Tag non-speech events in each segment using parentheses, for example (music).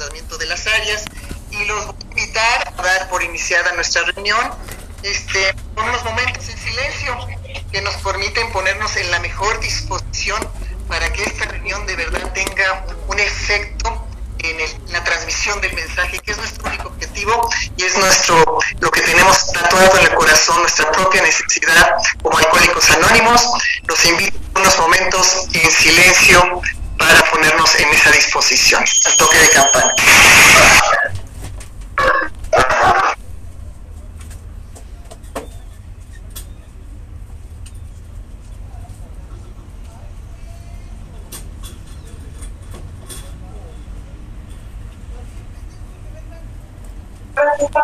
tratamiento de las áreas y los voy a invitar a dar por iniciada nuestra reunión este, con unos momentos en silencio que nos permiten ponernos en la mejor disposición para que esta reunión de verdad tenga un efecto en, la transmisión del mensaje, que es nuestro único objetivo y es nuestro lo que tenemos tatuado en el corazón, nuestra propia necesidad como alcohólicos anónimos. Los invito unos momentos en silencio para ponernos en esa disposición. Al toque de campana.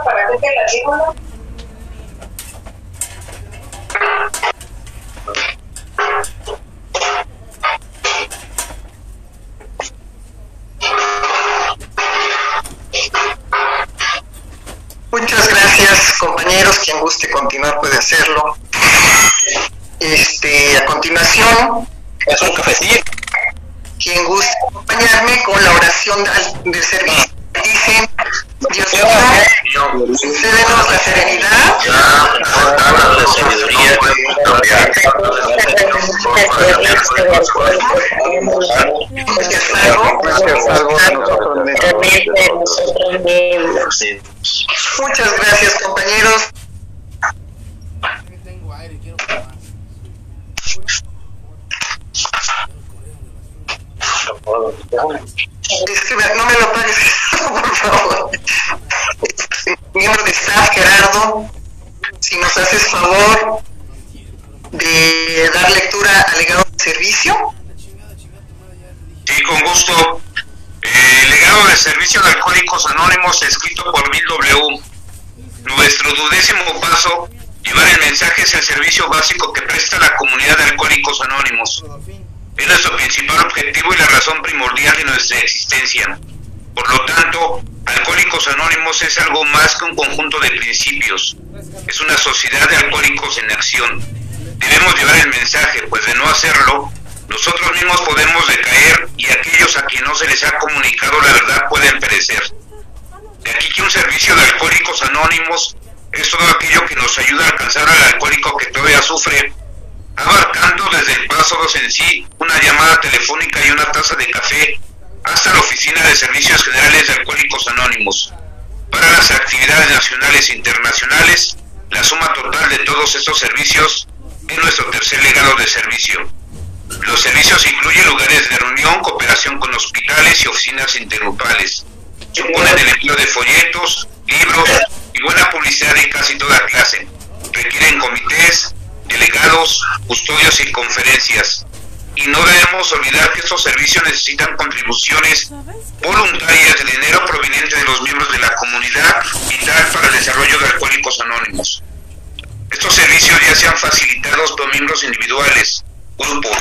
para que la digo, Muchas gracias compañeros, quien guste continuar puede hacerlo. Este, a continuación, es un cafecito. Quien guste acompañarme con la oración del, del servicio. Dicen, Dios mío, concédenos la serenidad, la sabiduría, Muchas gracias compañeros. no me lo pagues, por favor. Miembro de staff, Gerardo, si nos favor de dar lectura al legado de servicio. Sí, con gusto. El legado de servicio de Alcohólicos Anónimos, escrito por Bill W. Nuestro dudécimo paso, llevar el mensaje es el servicio básico que presta la comunidad de Alcohólicos Anónimos es nuestro principal objetivo y la razón primordial de nuestra existencia. Por lo tanto, Alcohólicos Anónimos es algo más que un conjunto de principios. Es una sociedad de alcohólicos en acción. Debemos llevar el mensaje, pues de no hacerlo, nosotros mismos podemos decaer y aquellos a quienes no se les ha comunicado la verdad pueden perecer. De aquí que un servicio de Alcohólicos Anónimos es todo aquello que nos ayuda a alcanzar al alcohólico que todavía sufre abarcando desde el paso 2 en sí, una llamada telefónica y una taza de café, hasta la Oficina de Servicios Generales de Alcohólicos Anónimos. Para las actividades nacionales e internacionales, la suma total de todos estos servicios es nuestro tercer legado de servicio. Los servicios incluyen lugares de reunión, cooperación con hospitales y oficinas intergrupales. Suponen el empleo de folletos, libros y buena publicidad de casi toda clase. Requieren comités, delegados, custodios y conferencias. Y no debemos olvidar que estos servicios necesitan contribuciones voluntarias de dinero proveniente de los miembros de la comunidad vital para el desarrollo de Alcohólicos Anónimos. Estos servicios ya sean facilitados por miembros individuales, grupos,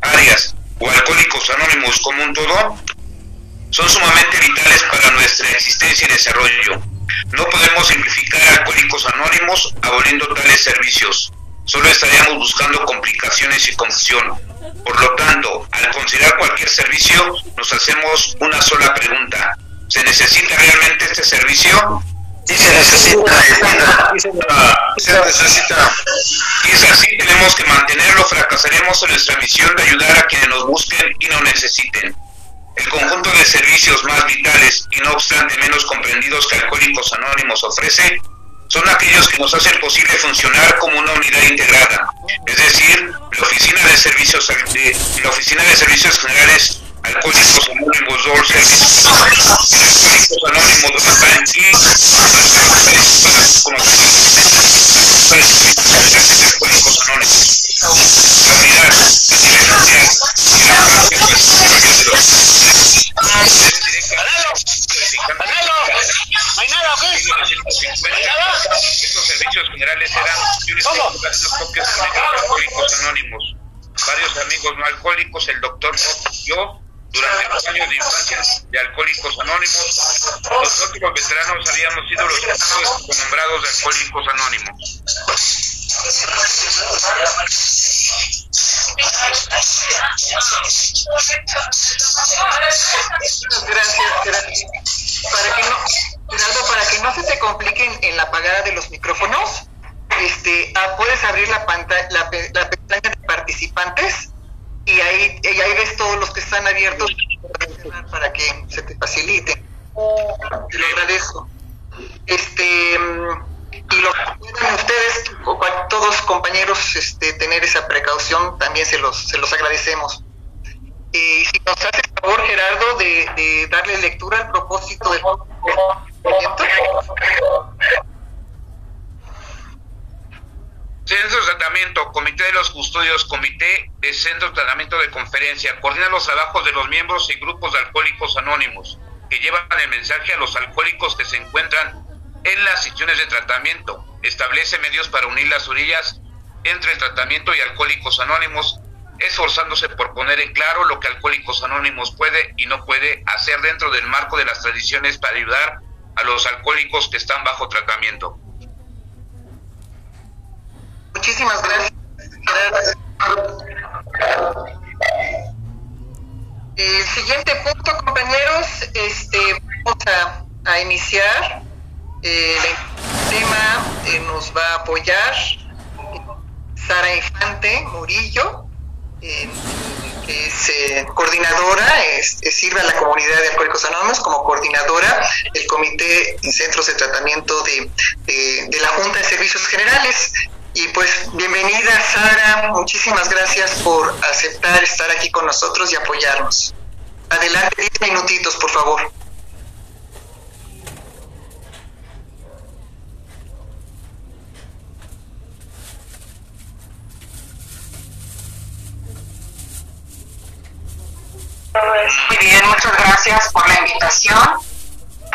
áreas o alcohólicos anónimos como un todo, son sumamente vitales para nuestra existencia y desarrollo. No podemos simplificar Alcohólicos Anónimos aboliendo tales servicios solo estaríamos buscando complicaciones y confusión. Por lo tanto, al considerar cualquier servicio, nos hacemos una sola pregunta. ¿Se necesita realmente este servicio? Sí, se necesita. Se necesita. Y es así, tenemos que mantenerlo, fracasaremos en nuestra misión de ayudar a quienes nos busquen y no necesiten. El conjunto de servicios más vitales y no obstante menos comprendidos que Alcohólicos Anónimos ofrece son aquellos que nos hacen posible funcionar como una unidad integrada, es decir, la Oficina de Servicios, la Oficina de Servicios Generales Alcohólicos Anónimos DOR Service, Alcohólicos Anónimos de Banqui, Alcohólicos Anónimos, unidad a nivel mundial y la práctica de los ¡Manalo! Gracias, gracias. Para que no, Gerardo, para que no se te compliquen en la apagada de los micrófonos, este, ah, puedes abrir la, pantalla, la, pestaña de participantes y ahí, y ahí ves todos los que están abiertos para que se te facilite. Te lo agradezco. Este. Mm, y lo que puedan ustedes, todos compañeros, este, tener esa precaución, también se los, se los agradecemos. Eh, si nos hace favor, Gerardo, de, de darle lectura al propósito del Centro de Tratamiento, Comité de los Custodios, Comité de Centro de Tratamiento de Conferencia, coordina los trabajos de los miembros y grupos de alcohólicos anónimos que llevan el mensaje a los alcohólicos que se encuentran en las secciones de tratamiento. Establece medios para unir las orillas entre el tratamiento y alcohólicos anónimos, esforzándose por poner en claro lo que Alcohólicos Anónimos puede y no puede hacer dentro del marco de las tradiciones para ayudar a los alcohólicos que están bajo tratamiento. Muchísimas gracias. El siguiente punto, compañeros, este, vamos a, iniciar. Eh, el tema eh, nos va a apoyar Sara Infante Murillo, que es eh, coordinadora, sirve a la comunidad de Alcohólicos Anónimos como coordinadora del Comité en Centros de Tratamiento de, de la Junta de Servicios Generales. Y pues bienvenida Sara, muchísimas gracias por aceptar estar aquí con nosotros y apoyarnos. Adelante, 10 minutitos, por favor. Muy bien, muchas gracias por la invitación.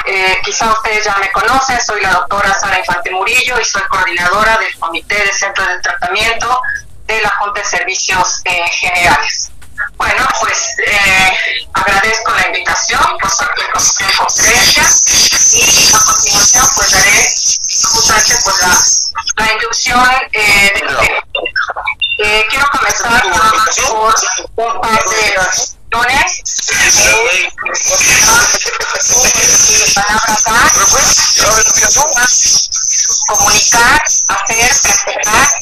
Eh, quizá ustedes ya me conocen, soy la doctora Sara Infante Murillo y soy coordinadora del Comité de Centro de Tratamiento de la Junta de Servicios eh, Generales. Bueno, pues eh, agradezco la invitación por de conferencia y a continuación pues daré justamente pues la, la inducción eh, tema. Eh, quiero comenzar por un par de dones comunicar, hacer, practicar.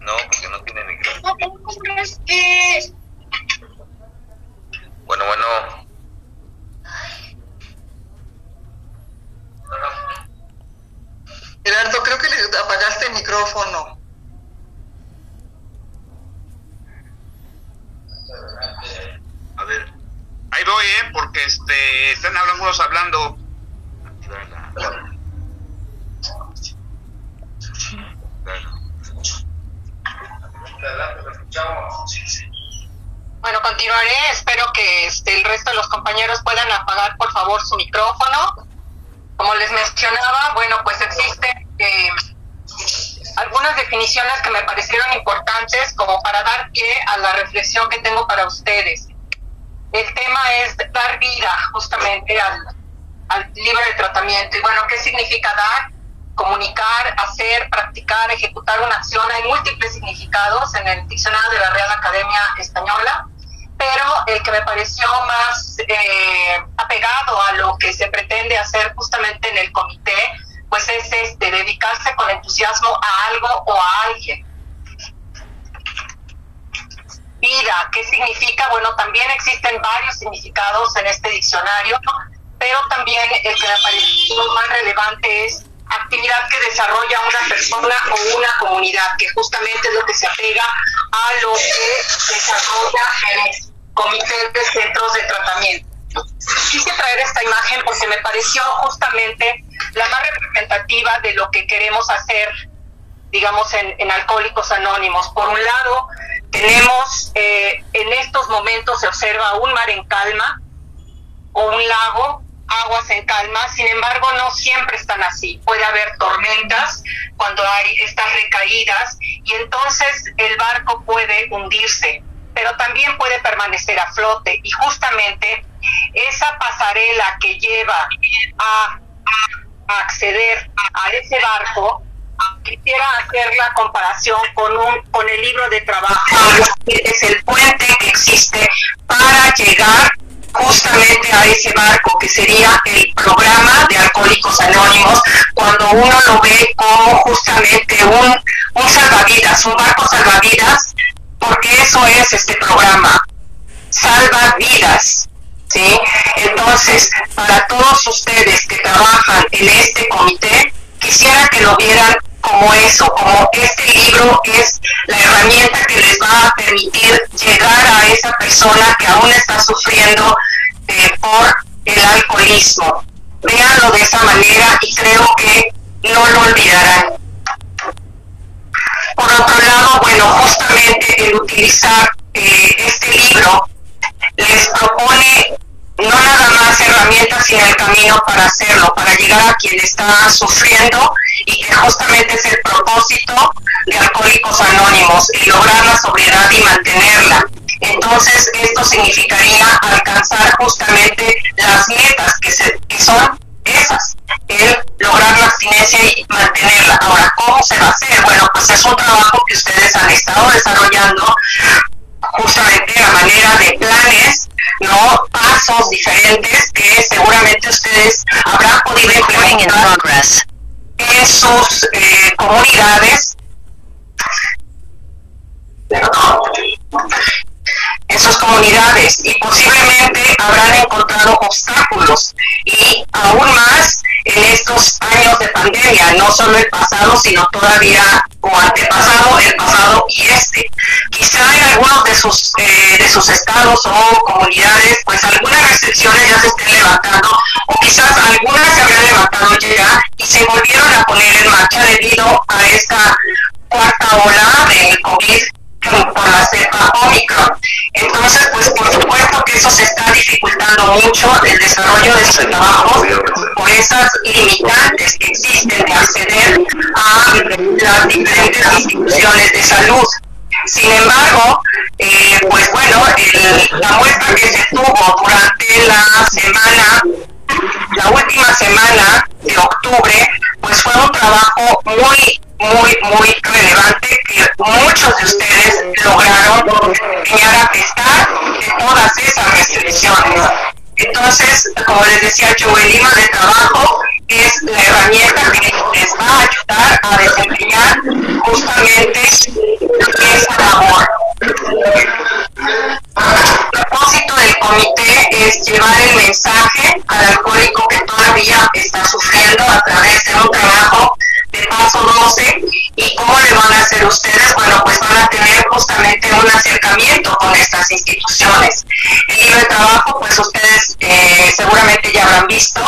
No, porque no tiene micrófono. Bueno, bueno. Gerardo, creo que le apagaste el micrófono. A ver, ahí voy, ¿eh? Porque este, están algunos hablando. Bueno, continuaré. Espero que este, el resto de los compañeros puedan apagar, por favor, su micrófono. Como les mencionaba, bueno, pues existen eh, algunas definiciones que me parecieron importantes como para dar pie a la reflexión que tengo para ustedes. El tema es dar vida justamente al, al libro de tratamiento. Y bueno, ¿qué significa dar? Comunicar, hacer, practicar, ejecutar una acción. Hay múltiples significados en el diccionario de la Real Academia Española pero el que me pareció más eh, apegado a lo que se pretende hacer justamente en el comité, pues es este, dedicarse con entusiasmo a algo o a alguien. Vida, ¿qué significa? Bueno, también existen varios significados en este diccionario, pero también el que me pareció más relevante es actividad que desarrolla una persona o una comunidad, que justamente es lo que se apega a lo que desarrolla el comité de centros de tratamiento. Quise traer esta imagen porque me pareció justamente la más representativa de lo que queremos hacer, digamos, en, en Alcohólicos Anónimos. Por un lado, tenemos, eh, en estos momentos se observa un mar en calma o un lago, aguas en calma, sin embargo no siempre están así. Puede haber tormentas cuando hay estas recaídas y entonces el barco puede hundirse pero también puede permanecer a flote y justamente esa pasarela que lleva a, acceder a ese barco quisiera hacer la comparación con, un, con el libro de trabajo, es el puente que existe para llegar justamente a ese barco que sería el programa de Alcohólicos Anónimos, cuando uno lo ve como justamente un, un salvavidas, un barco salvavidas, porque eso es este programa, salva vidas. Entonces, para todos ustedes que trabajan en este comité, quisiera que lo vieran como eso, como este libro es la herramienta que les va a permitir llegar a esa persona que aún está sufriendo eh, por el alcoholismo. Véanlo de esa manera y creo que no lo olvidarán. Por otro lado, bueno, justamente el utilizar eh, este libro les propone no nada más herramientas, sino el camino para hacerlo, para llegar a quien está sufriendo y que justamente es el propósito de Alcohólicos Anónimos, y lograr la sobriedad y mantenerla. Entonces, esto significaría alcanzar justamente las metas que, se, que son esas, el lograr la abstinencia y mantenerla. Ahora, ¿cómo se va a hacer? Bueno, pues es un trabajo que ustedes han estado desarrollando justamente a manera de planes, ¿no? Pasos diferentes que seguramente ustedes habrán podido implementar. en sus eh, comunidades. En sus comunidades. Y posiblemente habrán encontrado obstáculos. Y aún más en estos años de pandemia, no solo el pasado, sino todavía o antepasado, el pasado y este. Quizá en algunos de sus, eh, de sus estados o comunidades, pues algunas restricciones ya se estén levantando o quizás algunas se habrán levantado ya y se volvieron a poner en marcha debido a esta cuarta ola del COVID por la cepa Omicron. Entonces, pues por supuesto que eso se está dificultando mucho el desarrollo de sus trabajos por esas limitantes que existen de acceder a las diferentes instituciones de salud. Sin embargo, eh, pues bueno, el, la muestra que se tuvo durante la semana, la última semana de octubre, pues fue un trabajo muy muy, muy relevante que muchos de ustedes lograron llegar a pesar de todas esas restricciones. Entonces, como les decía yo, el IMA de trabajo es la herramienta que les va a ayudar a desempeñar justamente esa labor. El propósito del comité es llevar el mensaje al alcohólico que todavía está sufriendo a través de un trabajo de paso 12 y cómo le van a hacer ustedes, bueno, pues van a tener justamente un acercamiento con estas instituciones. El libro de trabajo, pues ustedes eh, seguramente ya habrán visto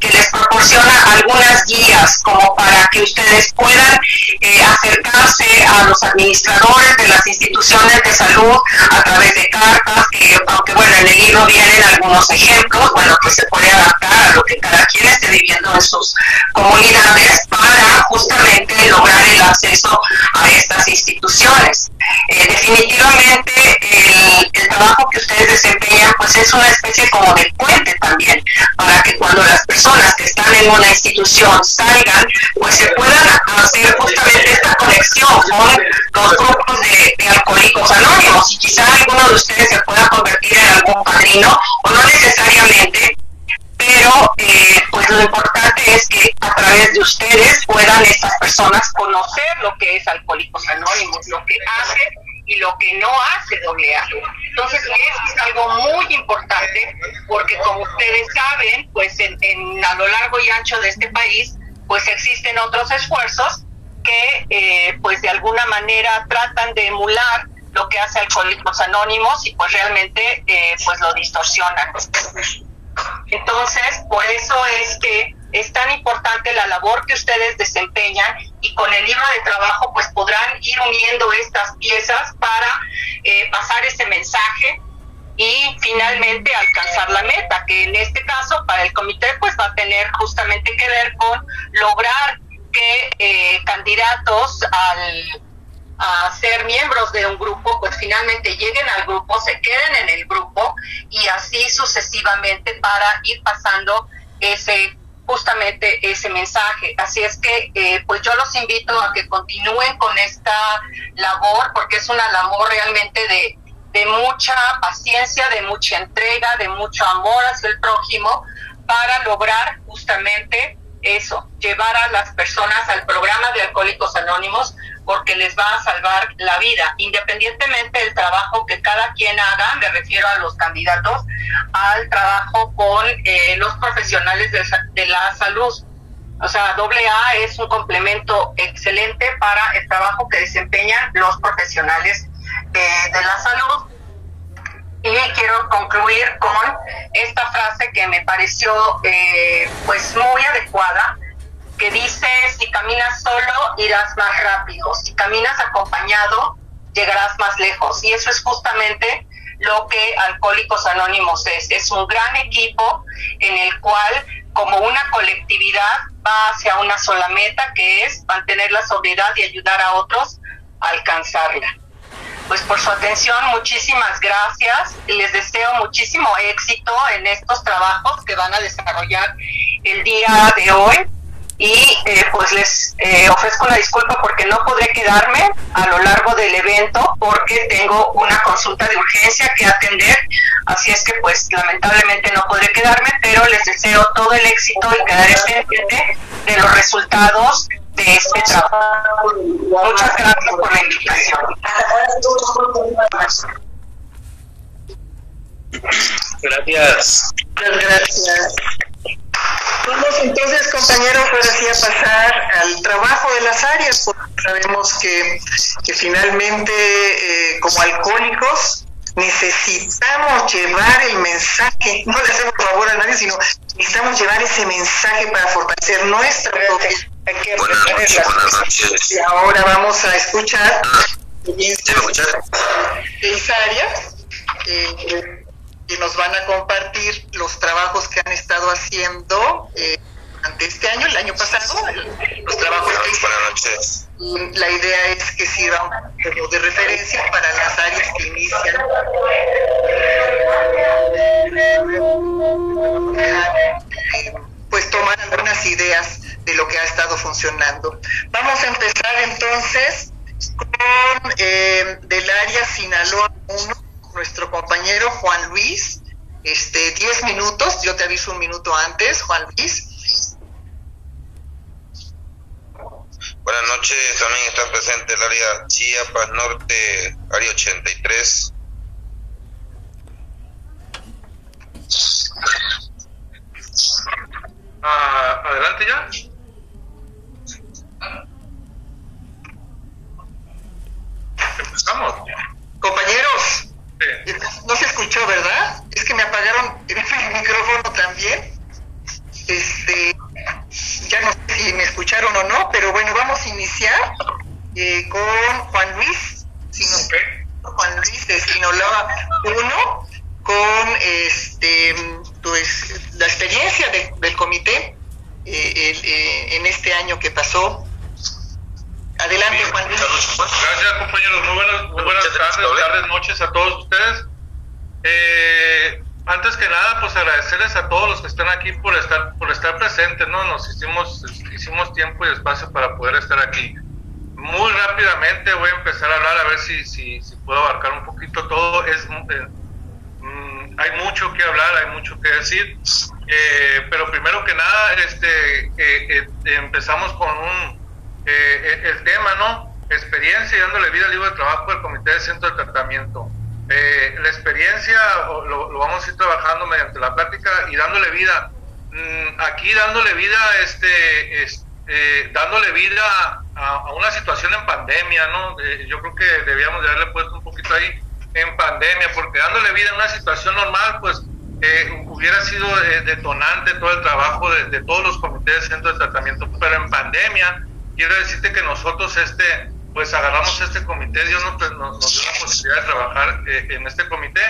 que les proporciona algunas guías como para que ustedes puedan eh, acercarse a los administradores de las instituciones de salud a través de cartas, que aunque bueno, en el libro vienen algunos ejemplos, bueno, pues se puede adaptar a lo que cada quien esté viviendo en sus comunidades acceso a estas instituciones. Eh, definitivamente el, el, trabajo que ustedes desempeñan pues es una especie como de puente también para que cuando las personas que están en una institución salgan pues se puedan hacer justamente esta conexión con los grupos de, de alcohólicos anónimos y quizá alguno de ustedes se pueda convertir en algún padrino o no necesariamente pero eh, pues lo importante es que a través de ustedes puedan estas personas es Alcohólicos Anónimos, lo que hace y lo que no hace AA. Entonces, eso es algo muy importante porque como ustedes saben, pues en, en, a lo largo y ancho de este país, pues existen otros esfuerzos que eh, pues de alguna manera tratan de emular lo que hace Alcohólicos Anónimos y pues realmente eh, pues lo distorsionan. Entonces, por eso es que es tan importante la labor que ustedes desempeñan con el libro de trabajo pues podrán ir uniendo estas piezas para eh, pasar ese mensaje y finalmente alcanzar la meta, que en este caso para el comité pues va a tener justamente que ver con lograr que eh, candidatos al a ser miembros de un grupo, pues finalmente lleguen al grupo, se queden en el grupo y así sucesivamente para ir pasando ese justamente ese mensaje. Así es que eh, pues yo los invito a que continúen con esta labor porque es una labor realmente de, de mucha paciencia, de mucha entrega, de mucho amor hacia el prójimo para lograr justamente eso, llevar a las personas al programa de Alcohólicos Anónimos porque les va a salvar la vida, independientemente del trabajo que cada quien haga, me refiero a los candidatos, al trabajo con eh, los profesionales de, la salud. O sea, AA es un complemento excelente para el trabajo que desempeñan los profesionales eh, de la salud. Y quiero concluir con esta frase que me pareció eh, pues muy adecuada que dice, si caminas solo, irás más rápido, si caminas acompañado, llegarás más lejos. Y eso es justamente lo que Alcohólicos Anónimos es. Es un gran equipo en el cual, como una colectividad, va hacia una sola meta, que es mantener la sobriedad y ayudar a otros a alcanzarla. Pues por su atención, muchísimas gracias. Les deseo muchísimo éxito en estos trabajos que van a desarrollar el día de hoy y eh, pues les eh, ofrezco una disculpa porque no podré quedarme a lo largo del evento porque tengo una consulta de urgencia que atender, así es que pues lamentablemente no podré quedarme, pero les deseo todo el éxito y quedaré pendiente de los resultados de este trabajo. Muchas gracias por la invitación. Gracias. Muchas gracias. Vamos entonces, compañeros, ahora sí a pasar al trabajo de las áreas, porque sabemos que, que finalmente, eh, como alcohólicos, necesitamos llevar el mensaje, no le hacemos favor a nadie, sino necesitamos llevar ese mensaje para fortalecer nuestra propia. Buenas noches, buenas noches. Y ahora vamos a escuchar Ah, ¿Sí me escuchas? seis áreas. Eh, que nos van a compartir los trabajos que han estado haciendo eh, durante este año, el año pasado, los trabajos que Buenas noches. hicieron. La idea es que sirva un poco de referencia para las áreas que inician. Pues tomar algunas ideas de lo que ha estado funcionando. Vamos a empezar entonces con eh, del área Sinaloa 1, nuestro compañero Juan Luis. Este, 10 minutos, yo te aviso un minuto antes, Juan Luis. Buenas noches, también está presente el área Chiapas Norte, área 83. Ah, adelante ya. Empezamos. Compañeros, Sí. (laughs) no se escuchó, ¿verdad? Es que me apagaron el (laughs) micrófono también. Este, ya no sé si me escucharon o no, pero bueno, vamos a iniciar eh, con Juan Luis, Sino-. Juan Luis de Sinaloa 1, con este, pues, la experiencia de- del comité eh, el, eh, en este año que pasó. Adelante, Juan Luis. Gracias, compañeros. Muy buenas, muy buenas tardes, tardes, noches a todos ustedes. Eh, antes que nada, pues agradecerles a todos los que están aquí por estar por estar presentes, ¿no? Nos hicimos hicimos tiempo y espacio para poder estar aquí. Muy rápidamente voy a empezar a hablar a ver si si, si puedo abarcar un poquito todo. Es eh, mm, hay mucho que hablar, hay mucho que decir. Eh, pero primero que nada, este, eh, eh, empezamos con un eh, el, tema, ¿no? Experiencia y dándole vida al libro de trabajo del Comité de Centro de Tratamiento. Eh, la experiencia lo, lo vamos a ir trabajando mediante la plática y dándole vida. Mm, aquí dándole vida, este, es- eh, dándole vida a, a una situación en pandemia, ¿no? Eh, yo creo que debíamos de haberle puesto un poquito ahí en pandemia, porque dándole vida a una situación normal, pues eh, hubiera sido eh, detonante todo el trabajo de, de todos los comités de centro de tratamiento, pero en pandemia, quiero decirte que nosotros este pues agarramos este comité, Dios nos, nos dio la posibilidad de trabajar eh, en este comité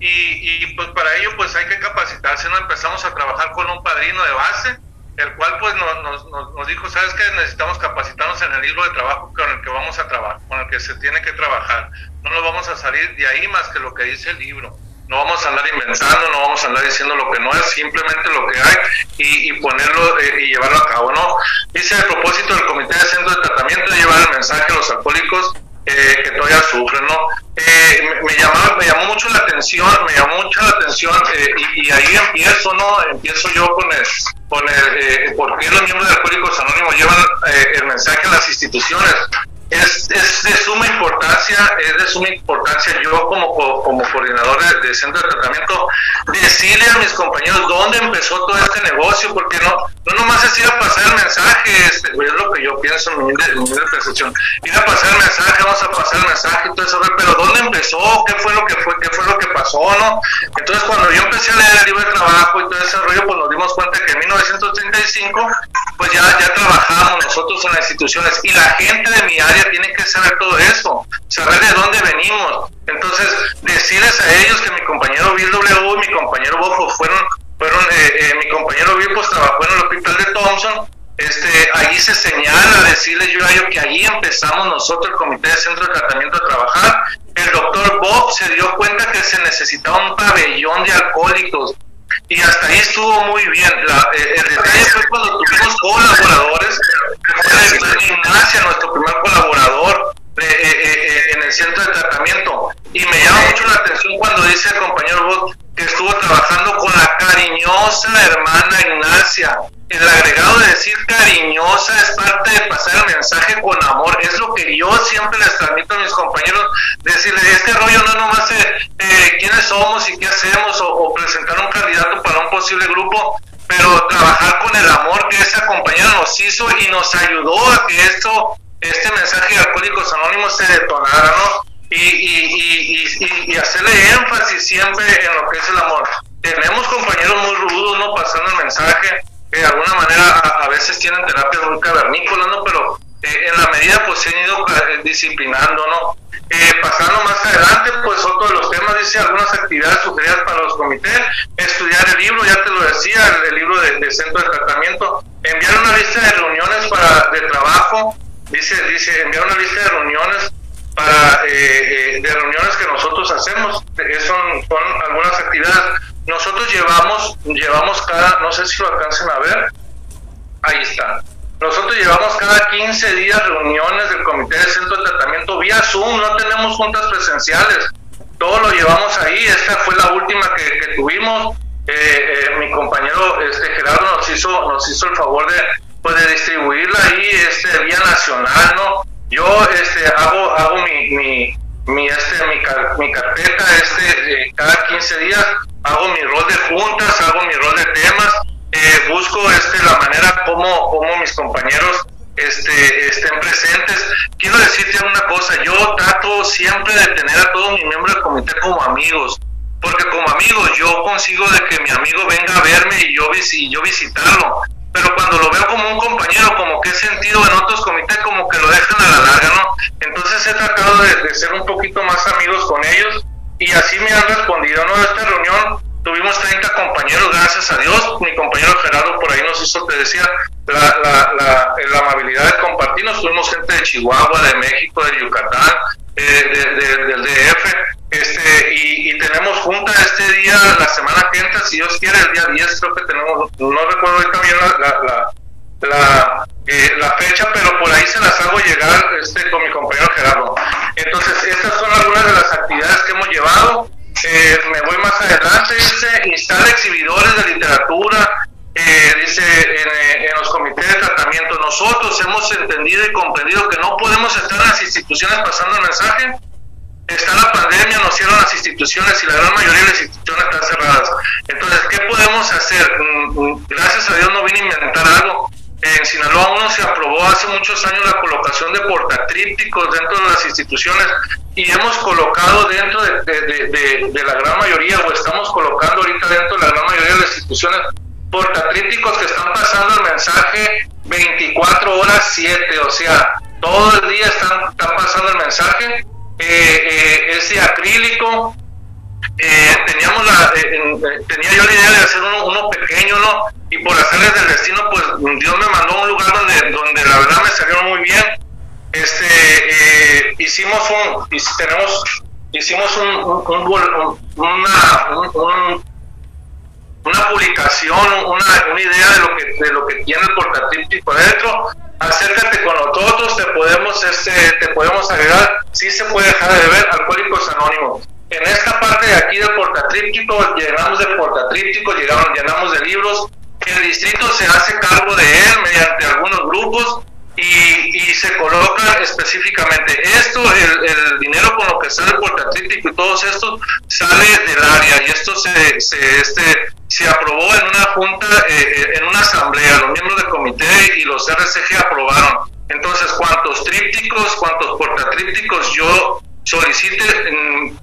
y, pues para ello pues hay que capacitarse, ¿no? Empezamos a trabajar con un padrino de base, el cual pues nos, nos, nos, dijo, ¿sabes qué? Necesitamos capacitarnos en el libro de trabajo con el que vamos a trabajar, con el que se tiene que trabajar. No nos vamos a salir de ahí más que lo que dice el libro. No vamos a andar inventando, no vamos a andar diciendo lo que no es, simplemente lo que hay y, ponerlo eh, y llevarlo a cabo, ¿no? Dice el propósito del Comité de Centro de Tratamiento de llevar el mensaje a los alcohólicos eh, que todavía sufren, ¿no? Eh, me, llamaba, me llamó mucho la atención, me llamó mucho la atención y, ahí empiezo, ¿no? Empiezo yo con el, con el por qué los miembros de Alcohólicos Anónimos llevan el mensaje a las instituciones es, es, de suma importancia, es de suma importancia yo como, como coordinador de, centro de tratamiento decirle a mis compañeros dónde empezó todo este negocio, porque no, no nomás es ir a pasar el mensaje, este, es lo que yo pienso en mi, percepción, ir a pasar el mensaje, vamos a pasar el mensaje y todo eso, pero dónde empezó, qué fue lo que fue, qué fue lo que pasó, ¿no? Entonces cuando yo empecé a leer el libro de trabajo y todo ese rollo, pues nos dimos cuenta que en 1935, pues ya, ya trabajamos nosotros en las instituciones y la gente de mi área tiene que saber todo eso, saber de dónde venimos. Entonces, decirles a ellos que mi compañero Bill W y mi compañero Bofo fueron, fueron eh, eh, mi compañero Bill pues trabajó en el hospital de Thompson, este, ahí se señala, decirles yo a ellos que allí empezamos nosotros, el Comité de Centro de Tratamiento, a trabajar. El doctor Bob se dio cuenta que se necesitaba un pabellón de alcohólicos y hasta ahí estuvo muy bien. La, eh, el detalle fue cuando tuvimos colaboradores, fue Ignacia, nuestro primer colaborador eh, eh, en el centro de tratamiento. Y me llama mucho la atención cuando dice el compañero Bot que estuvo trabajando con la cariñosa hermana Ignacia el agregado de decir cariñosa es parte de pasar el mensaje con amor. Es lo que yo siempre les transmito a mis compañeros, decirles, este rollo no nomás eh, quiénes somos y qué hacemos o, presentar un candidato para un posible grupo, pero trabajar con el amor que esa compañera nos hizo y nos ayudó a que esto, este mensaje de Alcohólicos Anónimos se detonara, ¿no? Y, y, y, y, hacerle énfasis siempre en lo que es el amor. Tenemos compañeros muy rudos, ¿no? Pasando el mensaje, de alguna manera a, veces tienen terapias muy cavernícolas, ¿no? Pero eh, en la medida pues se han ido eh, disciplinando, ¿no? Eh, pasando más adelante, pues otro de los temas dice algunas actividades sugeridas para los comités, estudiar el libro, ya te lo decía, el, libro de, centro de tratamiento, enviar una lista de reuniones para de trabajo, dice, dice enviar una lista de reuniones para de reuniones que nosotros hacemos, son, son algunas actividades. Nosotros llevamos, llevamos cada, no sé si lo alcancen a ver, ahí está. Nosotros llevamos cada 15 días reuniones del Comité de Centro de Tratamiento vía Zoom, no tenemos juntas presenciales, todo lo llevamos ahí, esta fue la última que, tuvimos, eh, eh, mi compañero este Gerardo nos hizo, nos hizo el favor de, pues, de distribuirla ahí este, vía nacional, ¿no? Yo este, hago, hago mi, mi, mi, este, mi, mi carpeta este, eh, cada 15 días hago mi rol de juntas, hago mi rol de temas, eh, busco este, la manera como, como mis compañeros este, estén presentes. Quiero decirte una cosa, yo trato siempre de tener a todos mis miembros del comité como amigos, porque como amigos yo consigo de que mi amigo venga a verme y yo, y yo visitarlo. Pero cuando lo veo como un compañero, como que he sentido en otros comités, como que lo dejan a la larga, ¿no? Entonces he tratado de, de ser un poquito más amigos con ellos y así me han respondido, ¿no? Esta reunión tuvimos 30 compañeros, gracias a Dios. Mi compañero Gerardo por ahí nos hizo, te decía, la, la, la, amabilidad de compartirnos. Tuvimos gente de Chihuahua, de México, de Yucatán, eh, de, del DF. Este, y, y, tenemos junta este día, la semana que entra, si Dios quiere, el día 10, creo que tenemos, no recuerdo ahorita bien la, la, eh, la fecha, pero por ahí se las hago llegar este, con mi compañero Gerardo. Entonces, estas son algunas de las actividades que hemos llevado. Eh, me voy más adelante, dice, instala exhibidores de literatura, eh, dice, en, en, los comités de tratamiento. Nosotros hemos entendido y comprendido que no podemos estar en las instituciones pasando el mensaje. Está la pandemia, nos cierran las instituciones y la gran mayoría de las instituciones están cerradas. Entonces, ¿qué podemos hacer? Mm, mm, gracias a Dios no vine a inventar algo en Sinaloa uno se aprobó hace muchos años la colocación de portatrípticos dentro de las instituciones y hemos colocado dentro de, la gran mayoría o estamos colocando ahorita dentro de la gran mayoría de las instituciones portatrípticos que están pasando el mensaje 24 horas 7, o sea, todo el día están, pasando el mensaje. Eh, eh, es de acrílico, eh, teníamos la, tenía yo la idea de hacer uno, pequeño, ¿no? Y por hacerles del destino, pues Dios me mandó a un lugar donde, donde la verdad me salieron muy bien. Este, hicimos un, tenemos hicimos un, un, una, una publicación, una, una, idea de lo que de lo que tiene el portatríptico adentro. Acércate con nosotros, te podemos este, te podemos agregar, si se puede dejar de ver Alcohólicos Anónimos. En esta parte de aquí del portatríptico, llenamos de portatríptico, llegamos, llenamos de libros. El distrito se hace cargo de él mediante algunos grupos y, y se coloca específicamente esto, el, el, dinero con lo que sale el portatríptico y todos estos sale del área y esto se, se, este, se aprobó en una junta, eh, eh en una asamblea, los miembros del comité y los RCG aprobaron. Entonces, cuántos trípticos, cuántos portatrípticos yo solicite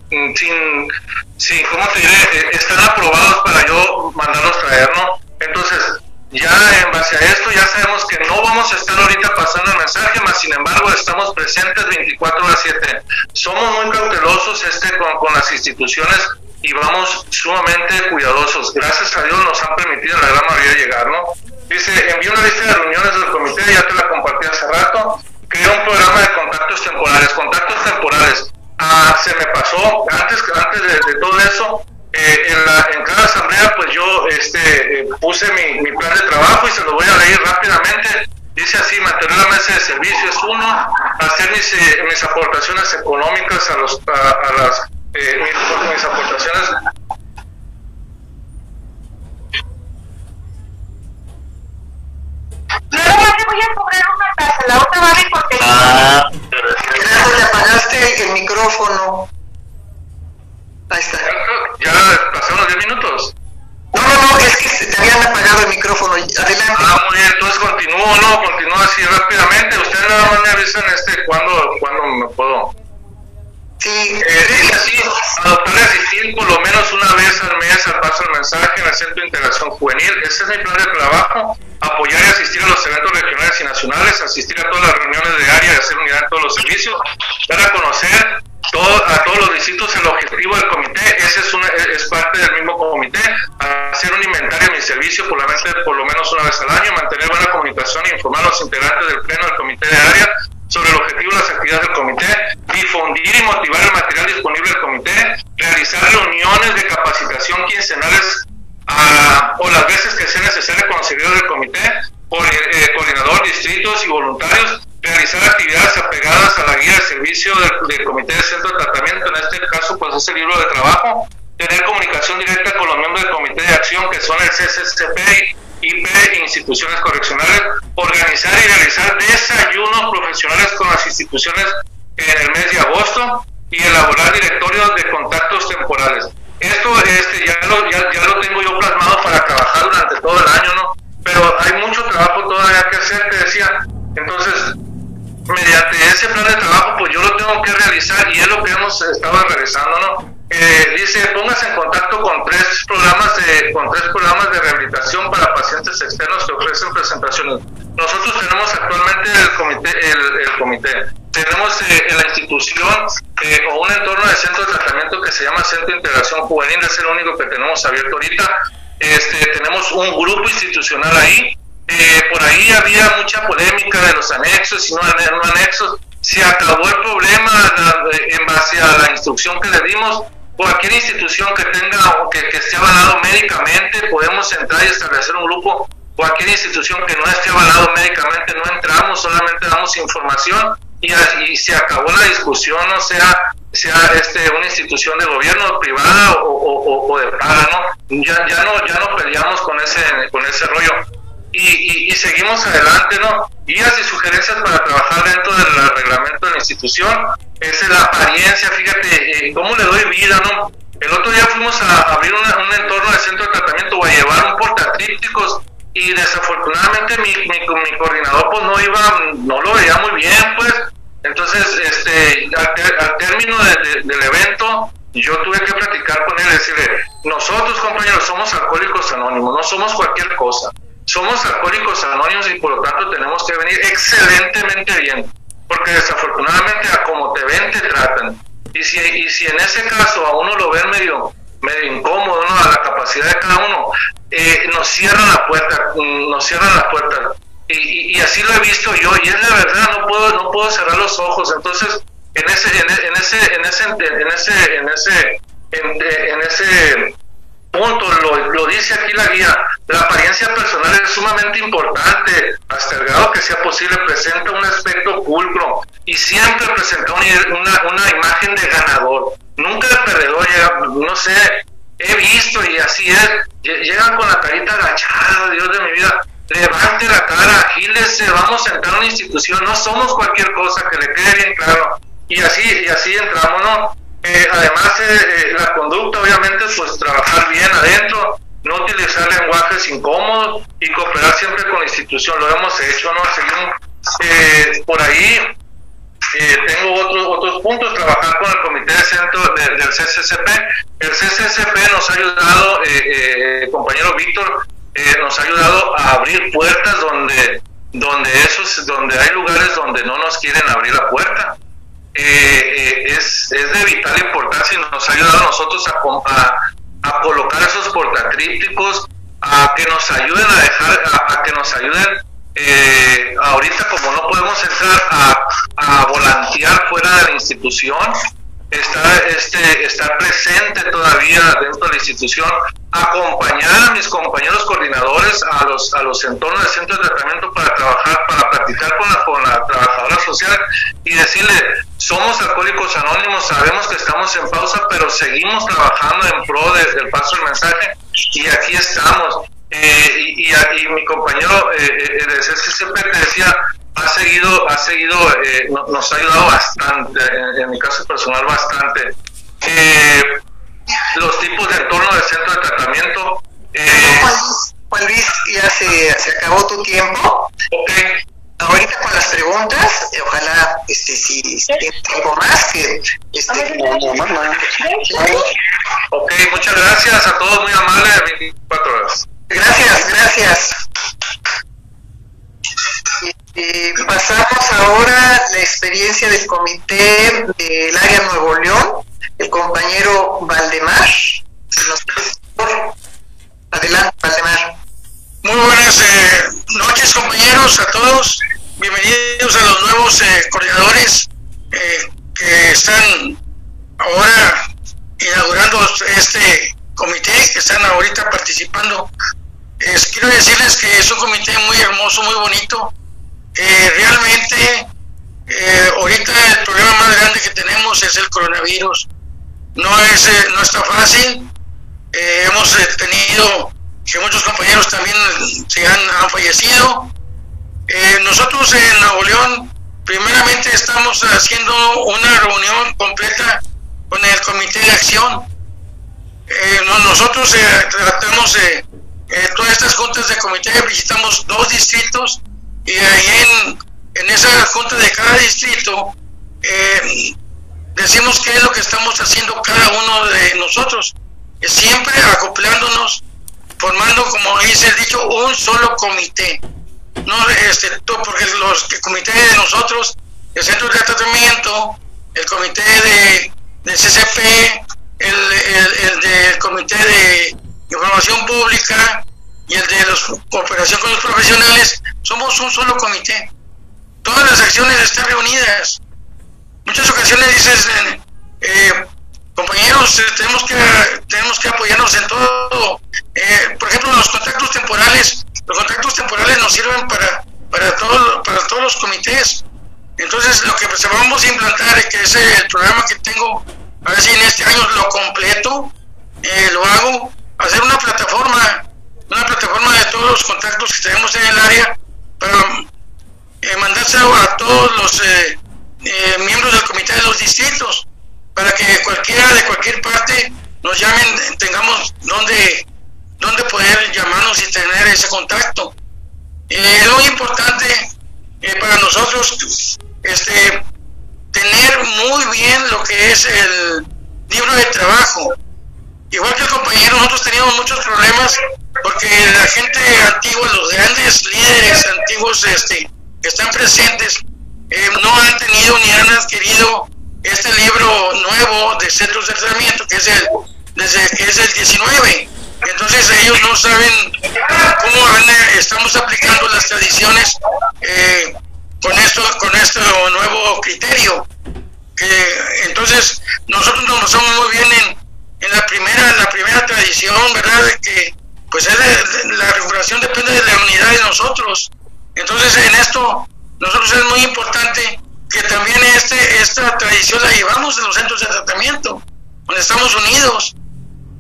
sin, sin, ¿cómo te diré? Eh, están aprobados para yo mandarlos traer, ¿no? Entonces, ya en base a esto ya sabemos que no vamos a estar ahorita pasando el mensaje, más sin embargo estamos presentes 24 a 7. Somos muy cautelosos este con, con las instituciones y vamos sumamente cuidadosos. Gracias a Dios nos han permitido la gran mayoría llegar, ¿no? Dice, envió una lista de reuniones del comité, ya te la compartí hace rato, creó un programa de contactos temporales, contactos temporales. Ah, se me pasó, antes, antes de, de todo eso, eh, en, la, en, cada asamblea pues yo este, eh, puse mi, mi, plan de trabajo y se lo voy a leer rápidamente. Dice así, mantener la mesa de servicios, uno, hacer mis, eh, mis aportaciones económicas a, los, a, a las eh, mis, mis, aportaciones. Voy a cobrar una tasa, la otra va de porque... Ah, le apagaste el micrófono. Ahí está. ¿Ya pasaron los 10 minutos? No, no, no, es que te habían apagado el micrófono. Adelante. Ah, muy bien, entonces continúo, ¿no? Continúo así rápidamente. Ustedes nada más me avisan este, cuándo, cuándo me puedo. Sí. Eh, dice así, adoptar y asistir por lo menos una vez al mes al paso del mensaje en el Centro de Integración Juvenil. Ese es mi plan de trabajo. Apoyar y asistir a los eventos regionales y nacionales, asistir a todas las reuniones de área y hacer unidad en todos los servicios, dar a conocer todo, a todos los distritos el objetivo del comité, ese es, una, es parte del mismo comité, hacer un inventario de mi servicio por, lo menos una vez al año, mantener buena comunicación e informar a los integrantes del pleno del comité de área sobre el objetivo de las actividades del comité, difundir y motivar el material disponible del comité, realizar reuniones de capacitación quincenales a, o las veces que sea necesario con los del comité, eh, coordinador, distritos y voluntarios, realizar actividades apegadas a la guía de servicio del, del, Comité de Centro de Tratamiento, en este caso pues es el libro de trabajo, tener comunicación directa con los miembros del Comité de Acción que son el CCCP, IP instituciones correccionales, organizar y realizar desayunos profesionales con las instituciones en el mes de agosto y elaborar directorios de contactos temporales. Esto este, ya, lo, ya, ya lo tengo yo plasmado para trabajar durante todo el año, ¿no? Pero hay mucho trabajo todavía que hacer, te decía. Entonces, mediante ese plan de trabajo, pues yo lo tengo que realizar y es lo que hemos estado realizando, ¿no? Eh, dice, póngase en contacto con tres programas de con tres programas de rehabilitación para pacientes externos que ofrecen presentaciones. Nosotros tenemos actualmente el comité, el, el comité. tenemos eh, en la institución eh, o un entorno de centro de tratamiento que se llama Centro de Integración Juvenil, es el único que tenemos abierto ahorita. Este, tenemos un grupo institucional ahí eh, por ahí había mucha polémica de los anexos y no, no anexos. Se acabó el problema en base a la instrucción que le dimos. Cualquier institución que tenga o que, que esté avalado médicamente, podemos entrar y establecer un grupo. Cualquier institución que no esté avalado médicamente, no entramos, solamente damos información y, y se acabó la discusión, o sea, sea este, una institución de gobierno privada o, o, o de paga, ¿no? Ya, ya no, ya no peleamos con ese, con ese rollo y, y, y, seguimos adelante, ¿no? Guías y sugerencias para trabajar dentro del reglamento de la institución. Es la apariencia, fíjate, eh, cómo le doy vida, ¿no? El otro día fuimos a abrir una, un entorno de centro de tratamiento o a llevar un portatrípticos y desafortunadamente mi, mi, mi, coordinador pues no iba, no lo veía muy bien, pues. Entonces, este, al, ter, al término de, de, del evento, yo tuve que platicar con él y decirle, nosotros compañeros somos alcohólicos anónimos, no somos cualquier cosa somos alcohólicos anónimos y por lo tanto tenemos que venir excelentemente bien, porque desafortunadamente a como te ven te tratan. Y si, y si en ese caso a uno lo ven medio, medio incómodo, ¿no? a la capacidad de cada uno, eh, nos cierran la puerta, nos cierran la puerta. Y, y, y, así lo he visto yo, y es la verdad, no puedo, no puedo cerrar los ojos. Entonces, en ese, en, ese, en ese, en ese, en ese, en, ese punto, lo, lo, dice aquí la guía, la apariencia personal es sumamente importante, hasta el grado que sea posible, presenta un aspecto pulcro y siempre presenta una, imagen de ganador, nunca de perdedor, no sé, he visto y así es, llegan con la carita agachada, Dios de mi vida, levante la cara, agílese, vamos a entrar a una institución, no somos cualquier cosa, que le quede bien claro. Y así, y así entramos, ¿no? Eh, además, eh, eh, la conducta, obviamente, pues trabajar bien adentro, no utilizar lenguajes incómodos y cooperar siempre con la institución. Lo hemos hecho, ¿no? Seguimos por ahí. tengo otros otros puntos, trabajar con el comité de centro del CCCP. El CCCP nos ha ayudado, el compañero Víctor, nos ha ayudado a abrir puertas donde donde esos donde hay lugares donde no nos quieren abrir la puerta eh, es, es, de vital importancia y nos ha ayudado a nosotros a, a, colocar esos portacrípticos, a que nos ayuden a dejar, a, que nos ayuden eh, ahorita como no podemos entrar a volantear fuera de la institución, estar, este, estar presente todavía dentro de la institución, acompañar a mis compañeros coordinadores a los, a los entornos de centros de tratamiento para trabajar, para practicar con la, con la trabajadora social y decirle, somos alcohólicos anónimos, sabemos que estamos en pausa, pero seguimos trabajando en pro del paso del mensaje y aquí estamos. Eh, y, y, mi compañero eh, eh de CCCP te decía, ha seguido, ha seguido, eh, nos ha ayudado bastante, en, mi caso personal bastante. Eh, los tipos de entorno de centro de tratamiento. Eh, Juan Luis, ya se, se, acabó tu tiempo. Okay. Ahorita con las preguntas, ojalá este si tiempo más que este Ok, muchas gracias a todos, muy amables, 24 horas. Gracias, gracias. Eh, pasamos ahora la experiencia del comité del área Nuevo León, el compañero Valdemar. Adelante, Valdemar. Muy buenas eh, noches, compañeros, a todos. Bienvenidos a los nuevos eh, coordinadores eh, que están ahora inaugurando este comité, que están ahorita participando. quiero decirles que es un comité muy hermoso, muy bonito realmente eh, ahorita el problema más grande que tenemos es el coronavirus. No es eh, no está fácil. hemos tenido que muchos compañeros también se han, han fallecido. nosotros en Nuevo León, primeramente estamos haciendo una reunión completa con el Comité de Acción. nosotros tratamos todas estas juntas de comité, visitamos dos distritos y ahí en, en esa junta de cada distrito eh, decimos qué es lo que estamos haciendo cada uno de nosotros, siempre acoplándonos, formando, como dice el dicho, un solo comité. No, este, porque los que comité de nosotros, el centro de tratamiento, el comité de, de CCP, el, el, el comité de información pública, y el de la cooperación con los profesionales, somos un solo comité. Todas las acciones están reunidas. Muchas ocasiones dices, eh, compañeros, eh, tenemos que tenemos que apoyarnos en todo. Eh, por ejemplo, los contactos temporales, los contactos temporales nos sirven para para todos para todos los comités. Entonces, lo que pues, vamos a implantar, que es el programa que tengo, a ver si en este año lo completo, lo hago, hacer una plataforma una plataforma de todos los contactos que tenemos en el área para eh, a todos los eh, eh, miembros del comité de los distritos para que cualquiera de cualquier parte nos llamen, tengamos donde, donde poder llamarnos y tener ese contacto. es muy importante para nosotros este, tener muy bien lo que es el libro de trabajo. Igual que el compañero, nosotros teníamos muchos problemas porque la gente antigua, los grandes líderes antiguos este, están presentes, eh, no han tenido ni han adquirido este libro nuevo de centros de tratamiento, que es el, desde, es el 19. Entonces ellos no saben cómo estamos aplicando las tradiciones eh, con esto con este nuevo criterio que Entonces, nosotros nos basamos muy bien en, en la primera la primera tradición, ¿verdad? De que pues la recuperación depende de la unidad de nosotros. Entonces, en esto, nosotros es muy importante que también este esta tradición la llevamos en los centros de tratamiento, donde estamos unidos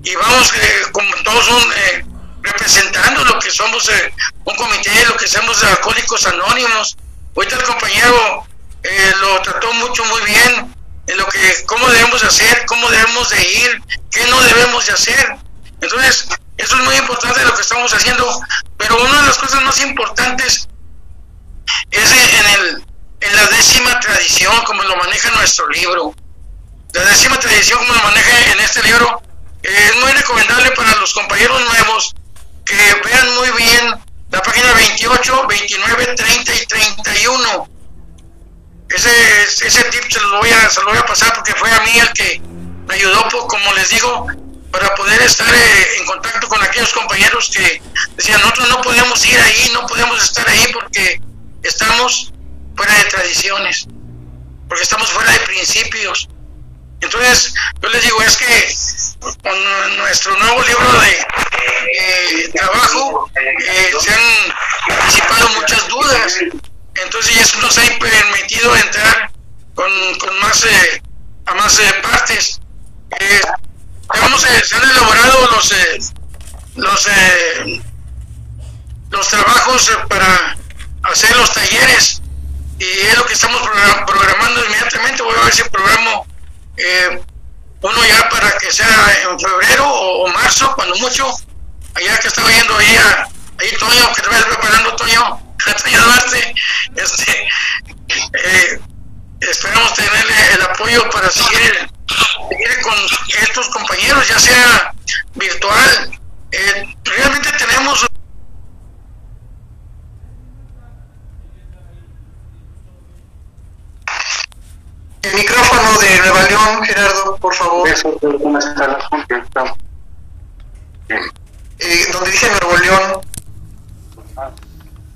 y vamos eh, como todos un, eh, representando lo que somos eh, un comité, lo que somos alcohólicos anónimos. Ahorita el compañero eh, lo trató mucho, muy bien, en lo que, cómo debemos hacer, cómo debemos de ir, qué no debemos de hacer. Entonces, eso es muy importante lo que estamos haciendo, pero una de las cosas más importantes es en, el, en la décima tradición, como lo maneja nuestro libro. La décima tradición, como lo maneja en este libro, es muy recomendable para los compañeros nuevos que vean muy bien la página 28, 29, 30 y 31. Ese, ese tip se lo, voy a, se lo voy a pasar porque fue a mí el que me ayudó, como les digo, para poder estar eh, en contacto con aquellos compañeros que decían, nosotros no podemos ir ahí, no podemos estar ahí porque estamos fuera de tradiciones, porque estamos fuera de principios. Entonces, yo les digo, es que con nuestro nuevo libro de trabajo eh, se han disipado muchas dudas. Entonces, eso nos ha permitido entrar con, más, eh, a más eh, partes. se han elaborado los, los, los trabajos para hacer los talleres y es lo que estamos programando inmediatamente. Voy a ver si programo eh, uno ya para que sea en febrero o, marzo, cuando mucho, allá que estaba yendo ahí, a, ahí Toño, que te vayas preparando Toño, (laughs) Toño este, eh, esperamos tener el apoyo para seguir, seguir, con estos compañeros, ya sea virtual. Eh, realmente tenemos El micrófono de Nueva León, Gerardo, por favor. Eh, donde dice Nuevo León.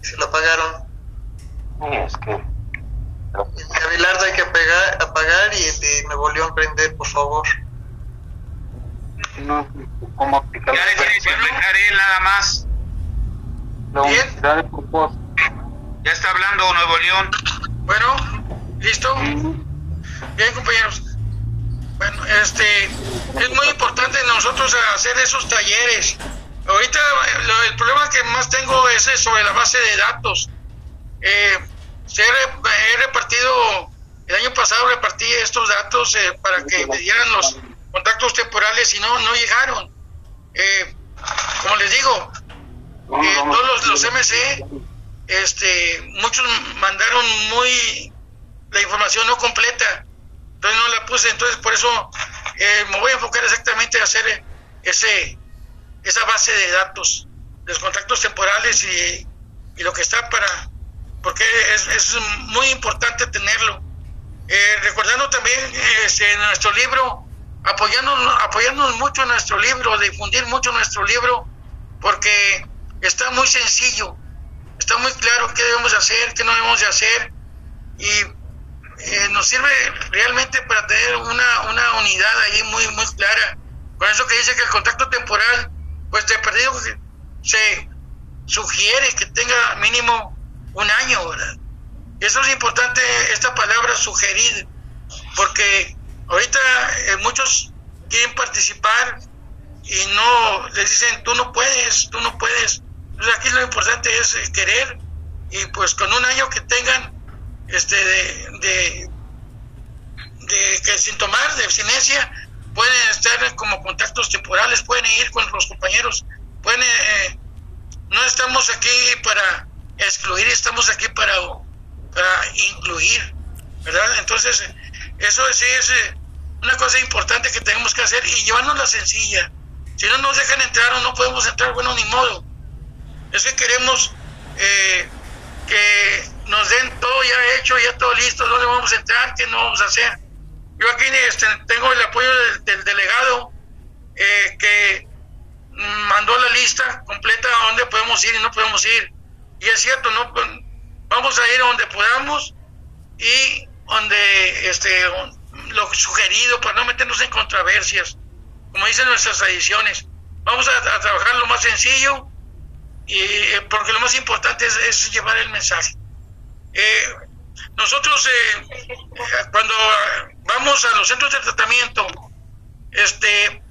Se lo apagaron. Es que. El de Abelardo hay que apagar, apagar y el de Nuevo León prender, por favor. No, ¿cómo aplicar? Ya dejaré nada más. La Bien. Ya está hablando Nuevo León. Bueno, ¿listo? Bien, compañeros. Bueno, este, es muy importante nosotros hacer esos talleres. Ahorita el problema que más tengo es sobre la base de datos. Eh, se he repartido, el año pasado repartí estos datos eh, para que me dieran los contactos temporales y no, no llegaron. Eh, como les digo, eh, todos los, los MC, este, muchos mandaron muy la información no completa, entonces no la puse, entonces por eso eh, me voy a enfocar exactamente a hacer eh, ese esa base de datos, los contactos temporales y, y lo que está para, porque es, es muy importante tenerlo. Eh, recordando también eh, este, nuestro libro, apoyándonos, apoyarnos mucho en nuestro libro, difundir mucho nuestro libro, porque está muy sencillo, está muy claro qué debemos de hacer, qué no debemos de hacer, y eh, nos sirve realmente para tener una, una unidad ahí muy, muy clara. Con eso que dice que el contacto temporal, pues de perdido se sugiere que tenga mínimo un año, ¿verdad? Eso es importante, esta palabra sugerir, porque ahorita eh, muchos quieren participar y no les dicen tú no puedes, tú no puedes. Entonces aquí lo importante es eh, querer y pues con un año que tengan este de, de, que sin tomar de abstinencia pueden estar como contactos temporales, pueden ir con los compañeros, pueden eh, no estamos aquí para excluir, estamos aquí para, para incluir, ¿verdad? Entonces, eso sí es eh, una cosa importante que tenemos que hacer y llevarnos la sencilla. Si no nos dejan entrar o no podemos entrar, bueno, ni modo. Es que queremos eh, que nos den todo ya hecho, ya todo listo, dónde vamos a entrar, qué no vamos a hacer. Yo aquí este, tengo el apoyo del, del delegado eh, que mandó la lista completa a dónde podemos ir y no podemos ir. Y es cierto, no vamos a ir a donde podamos y donde este lo sugerido para no meternos en controversias, como dicen nuestras tradiciones. Vamos a, a trabajar lo más sencillo, y, eh, porque lo más importante es, es llevar el mensaje. Eh, nosotros eh, eh, cuando vamos a los centros de tratamiento, este,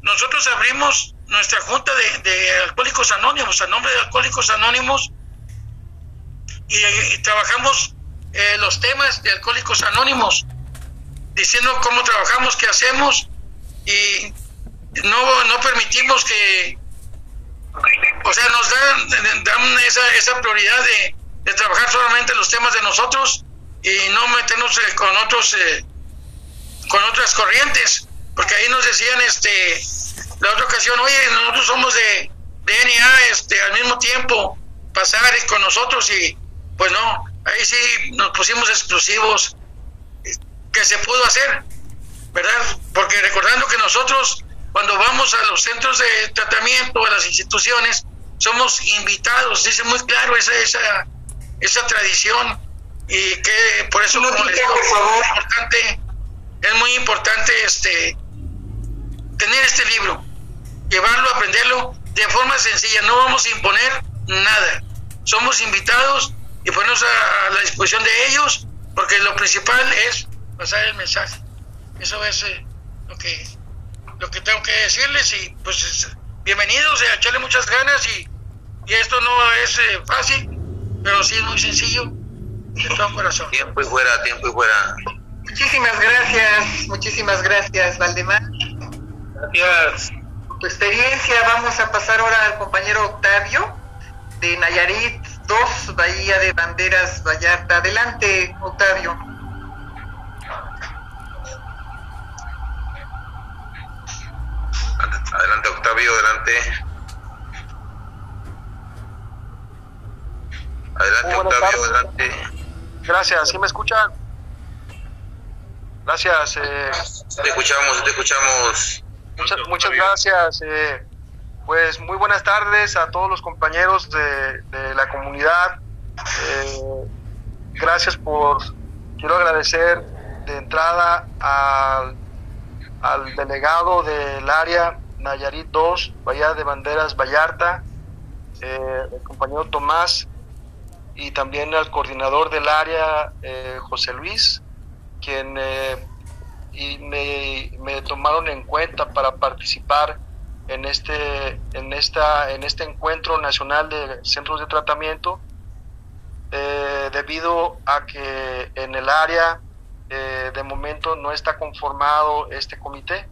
nosotros abrimos nuestra junta de, alcohólicos anónimos, a nombre de alcohólicos anónimos, y, y trabajamos eh, los temas de alcohólicos anónimos, diciendo cómo trabajamos, qué hacemos, y no, no permitimos que, o sea, nos dan, dan esa, esa prioridad de, de trabajar solamente los temas de nosotros y no meternos eh, con otros eh, con otras corrientes porque ahí nos decían este la otra ocasión oye nosotros somos de, de NA este al mismo tiempo pasar con nosotros y pues no ahí sí nos pusimos exclusivos que se pudo hacer verdad porque recordando que nosotros cuando vamos a los centros de tratamiento a las instituciones somos invitados dice muy claro esa esa esa tradición y que por eso como les digo, es muy importante es muy importante este tener este libro llevarlo aprenderlo de forma sencilla. No vamos a imponer nada. Somos invitados y ponernos a, a la disposición de ellos porque lo principal es pasar el mensaje. Eso es eh, lo que lo que tengo que decirles y pues es, bienvenidos a echarle muchas ganas y, y esto no es eh, fácil pero sí es muy sencillo, de todo corazón. Tiempo y fuera, tiempo y fuera. Muchísimas gracias, muchísimas gracias, Valdemar. Gracias. Por tu experiencia, vamos a pasar ahora al compañero Octavio, de Nayarit 2, Bahía de Banderas, Vallarta. Adelante, Octavio. Adelante, Octavio, adelante. Adelante, Octavio, adelante. Gracias, ¿sí me escuchan? Gracias, eh, Te escuchamos, te escuchamos. muchas, muchas gracias. eh, pues muy buenas tardes a todos los compañeros de, de la comunidad. Eh, gracias por, quiero agradecer de entrada al, al delegado del área Nayarit 2, Bahía de Banderas Vallarta, eh, el compañero Tomás, y también al coordinador del área, eh, José Luis, quien eh, y me, me tomaron en cuenta para participar en este, en esta, en este encuentro nacional de centros de tratamiento, eh, debido a que en el área de momento no está conformado este comité.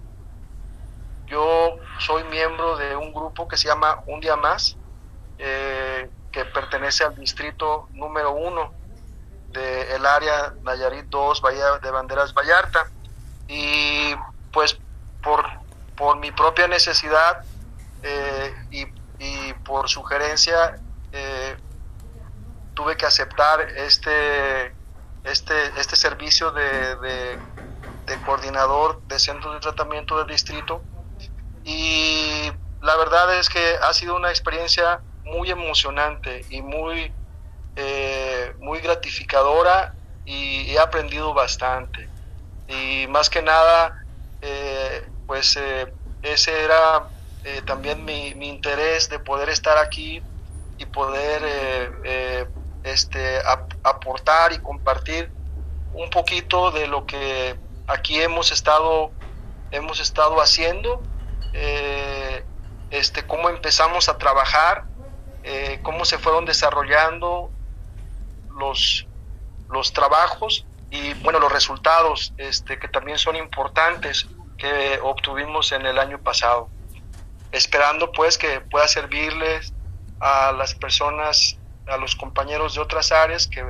Yo soy miembro de un grupo que se llama Un Día Más, que pertenece al distrito número uno del área Nayarit 2, Bahía de Banderas Vallarta. Y pues por, por mi propia necesidad eh, y, y, por sugerencia eh, tuve que aceptar este, este, este servicio de, de, de coordinador de centros de tratamiento del distrito. Y la verdad es que ha sido una experiencia muy emocionante y muy, eh, muy gratificadora y he aprendido bastante. Y más que nada, eh, pues eh, ese era también mi, mi, interés de poder estar aquí y poder este, ap aportar y compartir un poquito de lo que aquí hemos estado, hemos estado haciendo, este, cómo empezamos a trabajar eh, cómo se fueron desarrollando los, los trabajos y bueno los resultados este, que también son importantes que obtuvimos en el año pasado. Esperando pues que pueda servirles a las personas a los compañeros de otras áreas que,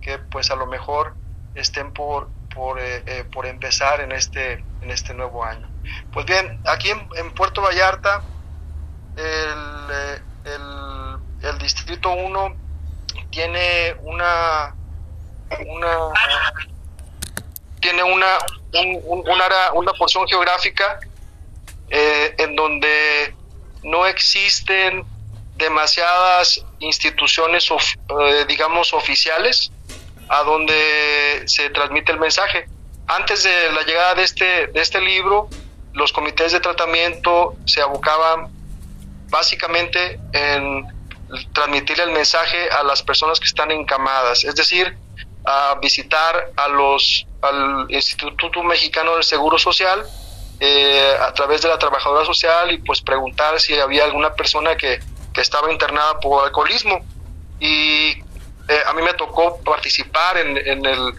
que pues a lo mejor estén por por, eh, eh, por empezar en este en este nuevo año. Pues bien aquí en, en Puerto Vallarta el, eh, el, el distrito 1 tiene una una tiene una un, un, una, una porción geográfica eh, en donde no existen demasiadas instituciones of, eh, digamos oficiales a donde se transmite el mensaje. Antes de la llegada de este, de este libro, los comités de tratamiento se abocaban básicamente en transmitir el mensaje a las personas que están encamadas, es decir, a visitar a los, al Instituto Mexicano del Seguro Social eh, a través de la trabajadora social y pues preguntar si había alguna persona que, que estaba internada por alcoholismo. Y eh, a mí me tocó participar en, en, el,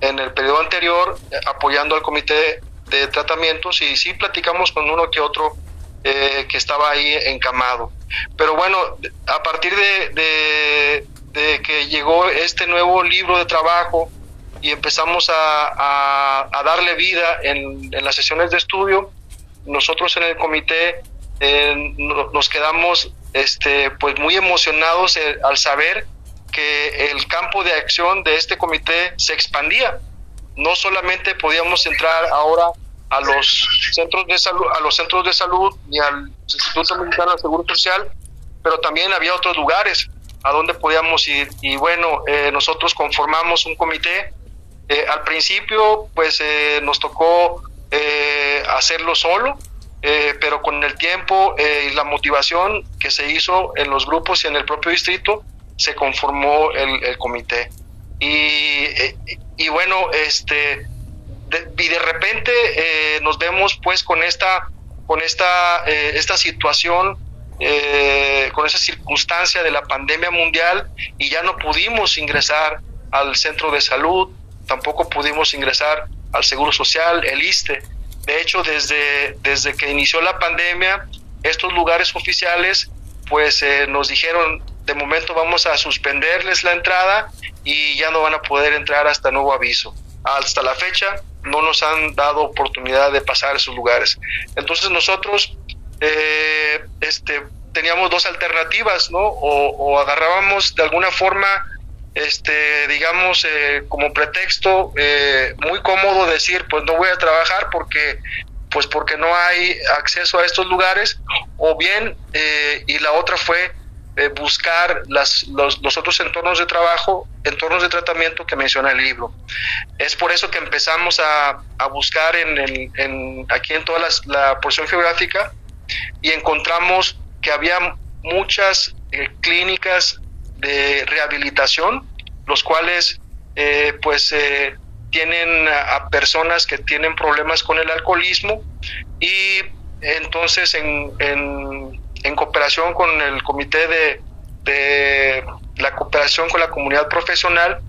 en el periodo anterior eh, apoyando al comité de tratamientos y sí platicamos con uno que otro eh, que estaba ahí encamado. Pero bueno, a partir de, que llegó este nuevo libro de trabajo y empezamos a, darle vida en, en, las sesiones de estudio, nosotros en el comité eh, nos quedamos este, pues muy emocionados eh, al saber que el campo de acción de este comité se expandía. No solamente podíamos entrar ahora a los centros de salud, a los centros de salud y al Instituto Mexicano de Seguro Social, pero también había otros lugares a donde podíamos ir. Y bueno, eh, nosotros conformamos un comité. Eh, al principio, pues eh, nos tocó eh, hacerlo solo, eh, pero con el tiempo y la motivación que se hizo en los grupos y en el propio distrito, se conformó el, el comité. Y, y bueno, este de, y de repente eh, nos vemos pues con esta con esta eh, esta situación eh, con esa circunstancia de la pandemia mundial y ya no pudimos ingresar al centro de salud tampoco pudimos ingresar al seguro social el ISTE. De hecho desde desde que inició la pandemia estos lugares oficiales pues eh, nos dijeron de momento vamos a suspenderles la entrada y ya no van a poder entrar hasta nuevo aviso hasta la fecha no nos han dado oportunidad de pasar a esos lugares. Entonces nosotros eh, este, teníamos dos alternativas, ¿no? O, agarrábamos de alguna forma, este, digamos, eh, como pretexto eh, muy cómodo decir, pues no voy a trabajar porque pues porque no hay acceso a estos lugares, o bien, eh, y la otra fue eh, buscar las, los, los, otros entornos de trabajo, entornos de tratamiento que menciona el libro. Es por eso que empezamos a, a buscar en, en, aquí en toda las, la porción geográfica y encontramos que había muchas eh, clínicas de rehabilitación, los cuales eh, pues tienen a, a, personas que tienen problemas con el alcoholismo y entonces en, en en cooperación con el comité de, de, la cooperación con la comunidad profesional,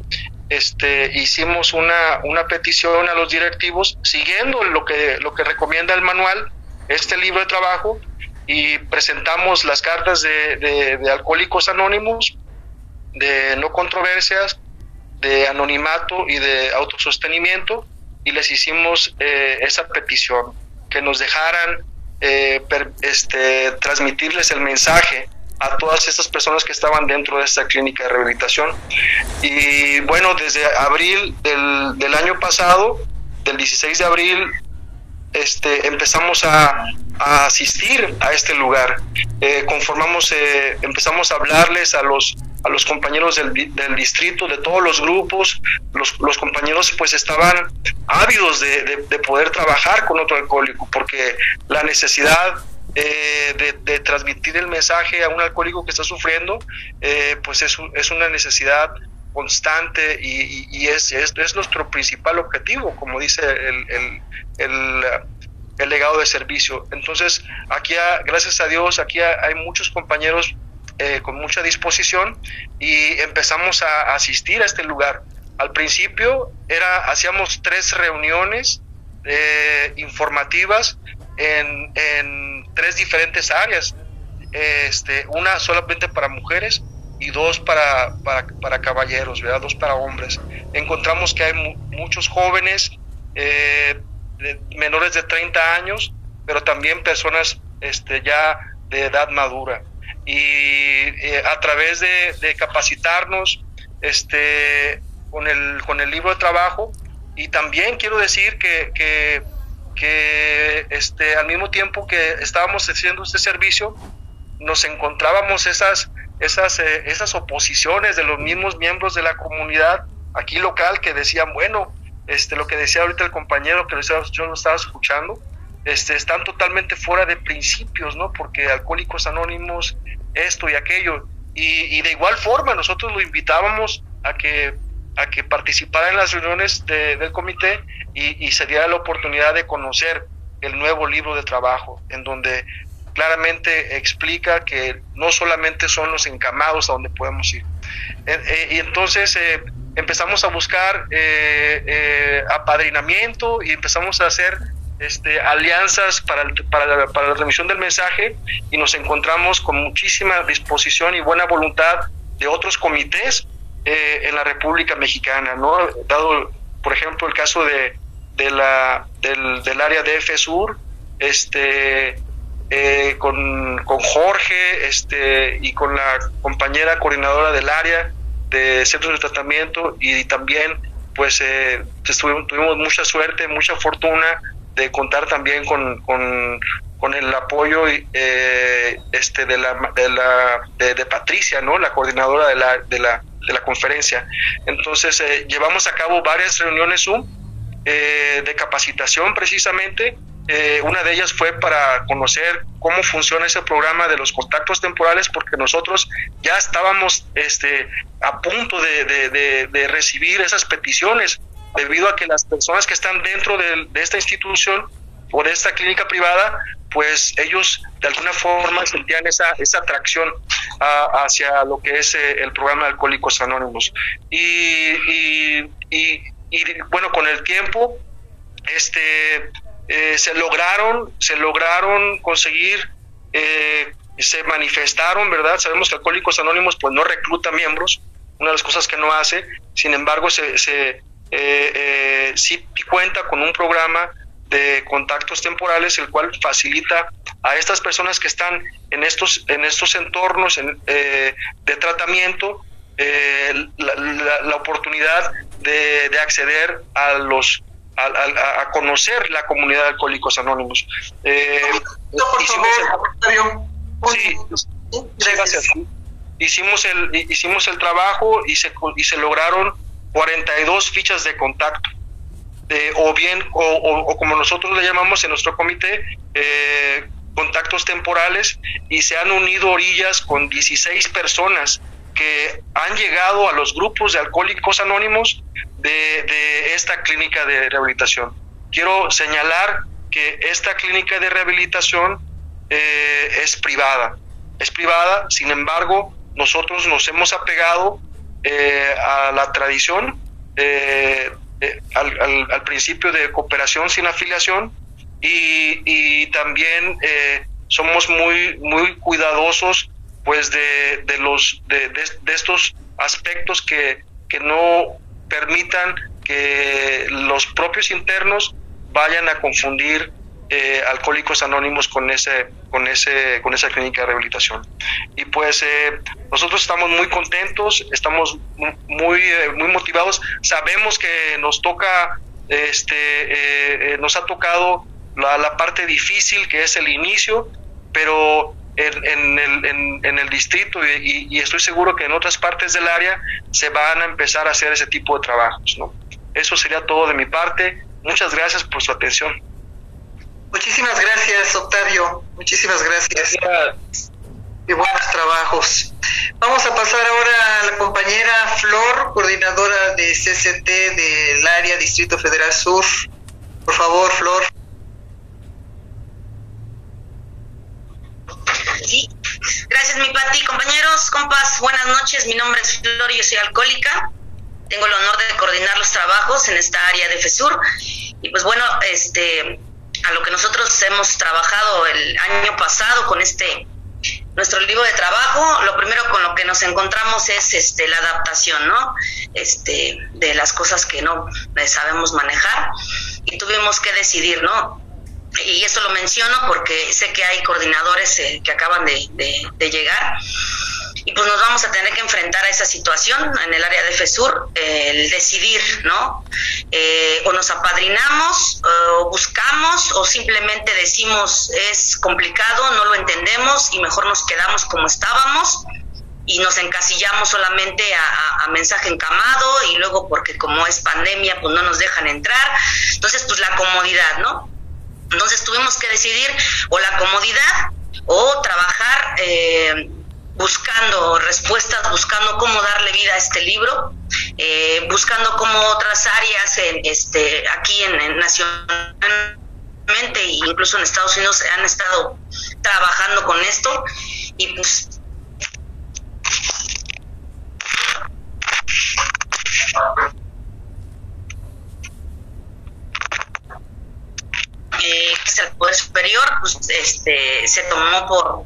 este, hicimos una, una petición a los directivos siguiendo lo que, lo que recomienda el manual, este libro de trabajo, y presentamos las cartas de, de, de alcohólicos anónimos, de no controversias, de anonimato y de autosostenimiento, y les hicimos eh, esa petición, que nos dejaran eh, este, transmitirles el mensaje a todas estas personas que estaban dentro de esta clínica de rehabilitación. Y bueno, desde abril del, del año pasado, del 16 de abril, este, empezamos a, a asistir a este lugar. Eh, conformamos, eh, empezamos a hablarles a los a los compañeros del, del, distrito, de todos los grupos, los, los compañeros pues estaban ávidos de, de, de, poder trabajar con otro alcohólico, porque la necesidad eh, de, de, transmitir el mensaje a un alcohólico que está sufriendo, eh, pues es, es, una necesidad constante y, y, es, es, es, nuestro principal objetivo, como dice el, el, el el legado de servicio. Entonces, aquí, gracias a Dios, aquí hay muchos compañeros eh, con mucha disposición y empezamos a, asistir a este lugar. Al principio era, hacíamos tres reuniones eh, informativas en, en, tres diferentes áreas, este, una solamente para mujeres y dos para, para, caballeros, ¿verdad? dos para hombres. Encontramos que hay mu muchos jóvenes eh, de menores de 30 años, pero también personas este, ya de edad madura. Y eh, a través de, de, capacitarnos este, con, el, con el libro de trabajo, y también quiero decir que, que, que este, al mismo tiempo que estábamos haciendo este servicio, nos encontrábamos esas, esas, eh, esas oposiciones de los mismos miembros de la comunidad aquí local que decían, bueno, este, lo que decía ahorita el compañero que yo lo estaba escuchando, este, están totalmente fuera de principios, ¿no? Porque Alcohólicos Anónimos, esto y aquello. Y, de igual forma, nosotros lo invitábamos a que, a que participara en las reuniones del comité y, se diera la oportunidad de conocer el nuevo libro de trabajo, en donde claramente explica que no solamente son los encamados a donde podemos ir. Eh, eh, y entonces eh, empezamos a buscar apadrinamiento y empezamos a hacer este, alianzas para, para, para la remisión del mensaje y nos encontramos con muchísima disposición y buena voluntad de otros comités en la República Mexicana, ¿no? Dado, por ejemplo, el caso de, de la, del, área de Sur, este, eh, con, con, Jorge este, y con la compañera coordinadora del área de centros de tratamiento y también pues eh, tuvimos, mucha suerte, mucha fortuna de contar también con, con, con el apoyo eh, este, de, la, de, de, Patricia, ¿no? la coordinadora de la, de la, de la conferencia. Entonces llevamos a cabo varias reuniones Zoom de capacitación precisamente eh, una de ellas fue para conocer cómo funciona ese programa de los contactos temporales, porque nosotros ya estábamos este, a punto de, recibir esas peticiones, debido a que las personas que están dentro de, esta institución de esta clínica privada, pues ellos de alguna forma sentían esa, esa atracción hacia lo que es eh, el programa de Alcohólicos Anónimos. Y, y, y bueno, con el tiempo, este eh, se lograron, se lograron conseguir, eh, se manifestaron, ¿verdad? Sabemos que Alcohólicos Anónimos pues no recluta miembros, una de las cosas que no hace, sin embargo se, se eh, sí cuenta con un programa de contactos temporales, el cual facilita a estas personas que están en estos, en estos entornos de tratamiento la, oportunidad de, de, acceder a los a, conocer la comunidad de Alcohólicos Anónimos. Eh, hicimos el, Hicimos el, hicimos el trabajo y se, y se lograron 42 fichas de contacto. o bien, o, como nosotros le llamamos en nuestro comité, eh, contactos temporales, y se han unido orillas con 16 personas que han llegado a los grupos de alcohólicos anónimos de, esta clínica de rehabilitación. Quiero señalar que esta clínica de rehabilitación eh, es privada. Es privada, sin embargo, nosotros nos hemos apegado eh, a la tradición, eh, al, principio de cooperación sin afiliación y, también somos muy, muy cuidadosos pues de, de los de, de, estos aspectos que, que no permitan que los propios internos vayan a confundir eh, alcohólicos anónimos con ese con ese con esa clínica de rehabilitación y pues eh, nosotros estamos muy contentos estamos muy eh, muy motivados sabemos que nos toca este nos ha tocado la, la, parte difícil que es el inicio pero en, el, en, el, distrito y, estoy seguro que en otras partes del área se van a empezar a hacer ese tipo de trabajos. ¿no? Eso sería todo de mi parte. Muchas gracias por su atención. Muchísimas gracias, Octavio. Muchísimas gracias. Y buenos trabajos. Vamos a pasar ahora a la compañera Flor, coordinadora de CCT del área Distrito Federal Sur. Por favor, Flor. Sí. Gracias, mi Pati. Compañeros, compas, buenas noches. Mi nombre es Flor y yo soy alcohólica. Tengo el honor de coordinar los trabajos en esta área de FESUR. Y pues bueno, este, a lo que nosotros hemos trabajado el año pasado con este nuestro libro de trabajo, lo primero con lo que nos encontramos es este la adaptación, ¿no? Este de las cosas que no sabemos manejar y tuvimos que decidir, ¿no? y esto lo menciono porque sé que hay coordinadores eh, que acaban de, llegar y pues nos vamos a tener que enfrentar a esa situación en el área de FESUR, el decidir, ¿no? Eh, o nos apadrinamos, o buscamos, o simplemente decimos es complicado, no lo entendemos y mejor nos quedamos como estábamos y nos encasillamos solamente a, a, mensaje encamado y luego porque como es pandemia pues no nos dejan entrar. Entonces pues la comodidad, ¿no? Entonces tuvimos que decidir o la comodidad o trabajar eh, buscando respuestas, buscando cómo darle vida a este libro, eh, buscando cómo otras áreas en, este, aquí en, en nacionalmente e incluso en Estados Unidos han estado trabajando con esto. Y pues eh, el poder superior, pues este se tomó por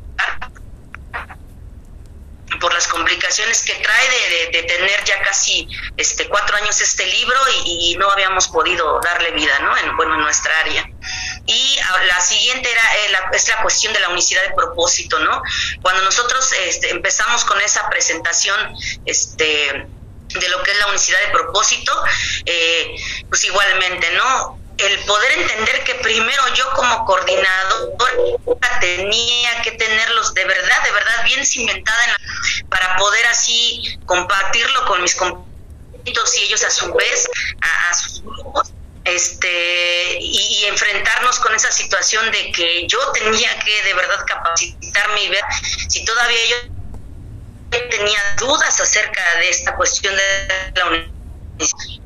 por las complicaciones que trae de, tener ya casi este cuatro años este libro y, no habíamos podido darle vida no en bueno en nuestra área. Y la siguiente era eh, la, es la cuestión de la unicidad de propósito no cuando nosotros este, empezamos con esa presentación este de lo que es la unicidad de propósito eh, pues igualmente no el poder entender que primero yo como coordinador tenía que tenerlos de verdad, de verdad bien cimentada en la, para poder así compartirlo con mis compañeros y ellos a su vez a, sus grupos este y, enfrentarnos con esa situación de que yo tenía que de verdad capacitarme y ver si todavía yo tenía dudas acerca de esta cuestión de la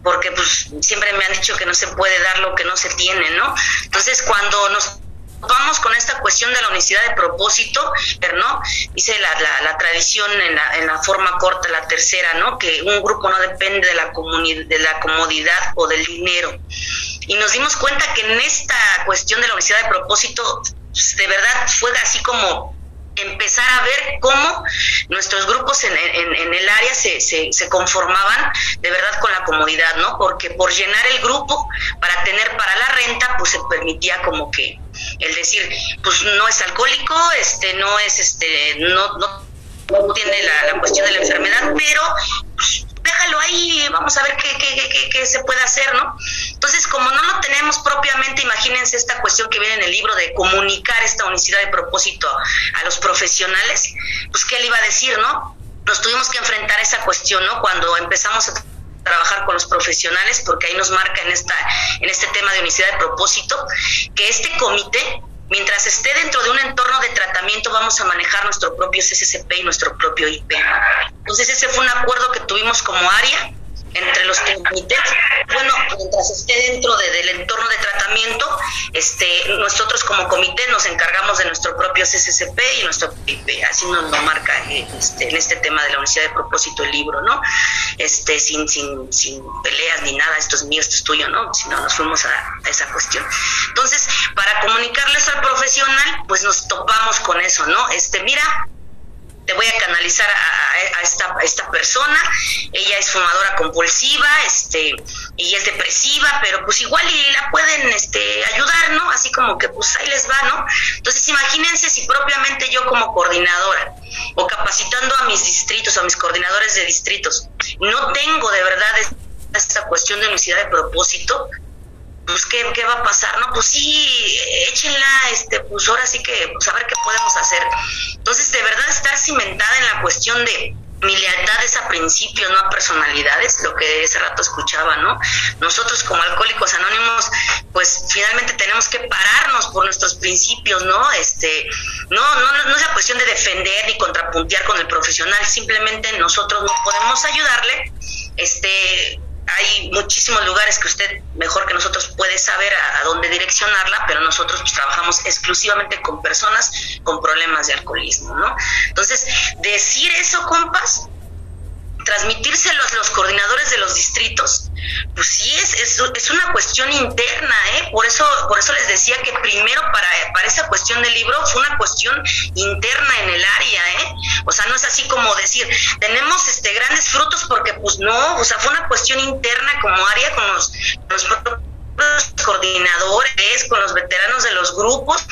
porque pues siempre me han dicho que no se puede dar lo que no se tiene, ¿no? Entonces cuando nos vamos con esta cuestión de la unicidad de propósito, ¿no? Dice la, la, la tradición en la, en la, forma corta, la tercera, ¿no? Que un grupo no depende de la, de la comodidad o del dinero. Y nos dimos cuenta que en esta cuestión de la unicidad de propósito, pues, de verdad fue así como empezar a ver cómo nuestros grupos en, el área se, se, se, conformaban de verdad con la comodidad, ¿no? Porque por llenar el grupo, para tener para la renta, pues se permitía como que el decir, pues no es alcohólico, este, no es, este, no, no, no tiene la, la, cuestión de la enfermedad, pero pues, déjalo ahí, vamos a ver qué, qué, qué, qué, se puede hacer, ¿no? Entonces, como no lo tenemos propiamente, imagínense esta cuestión que viene en el libro de comunicar esta unicidad de propósito a los profesionales, pues, ¿qué le iba a decir, no? Nos tuvimos que enfrentar a esa cuestión, ¿no? Cuando empezamos a trabajar con los profesionales, porque ahí nos marca en, esta, en este tema de unicidad de propósito, que este comité Mientras esté dentro de un entorno de tratamiento, vamos a manejar nuestro propio CCCP y nuestro propio IP. Entonces, ese fue un acuerdo que tuvimos como área entre los comités. Bueno, mientras esté dentro de, del entorno de tratamiento, este, nosotros como comité nos encargamos de nuestro propio CCCP y nuestro IP. Así nos lo marca este, en este tema de la universidad de propósito el libro, ¿no? Este, sin, sin, sin peleas ni nada, esto es mío, esto es tuyo, ¿no? Sino nos fuimos a, a esa cuestión. Entonces, para comunicarles al profesional, pues nos topamos con eso, ¿no? Este, mira, te voy a canalizar a, esta, persona, ella es fumadora compulsiva, este, y es depresiva, pero pues igual y la pueden este, ayudar, ¿no? Así como que pues ahí les va, ¿no? Entonces imagínense si propiamente yo como coordinadora o capacitando a mis distritos, a mis coordinadores de distritos, no tengo de verdad esta cuestión de unicidad de propósito, pues ¿qué, qué va a pasar, ¿no? Pues sí, échenla, este, pues ahora sí que, pues a ver qué podemos hacer. Entonces, de verdad estar cimentada en la cuestión de mi lealtad es a principios, no a personalidades, lo que ese rato escuchaba, ¿no? Nosotros como alcohólicos anónimos, pues finalmente tenemos que pararnos por nuestros principios, ¿no? Este, no, no, no es la cuestión de defender ni contrapuntear con el profesional, simplemente nosotros no podemos ayudarle, este, hay muchísimos lugares que usted mejor que nosotros puede saber a, dónde direccionarla, pero nosotros pues, trabajamos exclusivamente con personas con problemas de alcoholismo, ¿no? Entonces, decir eso, compas, transmitírselo a los coordinadores de los distritos, pues sí es, es, una cuestión interna, ¿eh? Por eso, por eso les decía que primero para, para esa cuestión del libro fue una cuestión interna en el área, ¿eh? O sea, no es así como decir, tenemos este grandes frutos porque pues no, o sea, fue una cuestión interna como área con los, los coordinadores, con los veteranos de los grupos,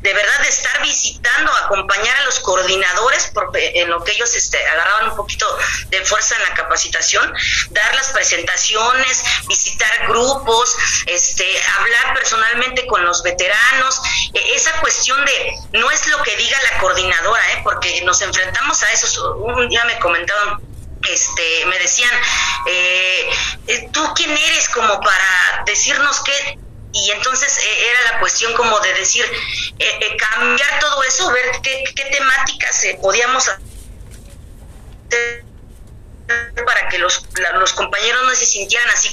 de verdad de estar visitando, acompañar a los coordinadores en lo que ellos este, agarraban un poquito de fuerza en la capacitación, dar las presentaciones, visitar grupos, este, hablar personalmente con los veteranos, e, esa cuestión de no es lo que diga la coordinadora, ¿eh? porque nos enfrentamos a eso. Día me comentaban este, me decían, eh, eh, ¿tú quién eres como para decirnos qué? Y entonces eh, era la cuestión como de decir, eh, cambiar todo eso, ver qué, temáticas podíamos hacer para que los, los compañeros no se sintieran así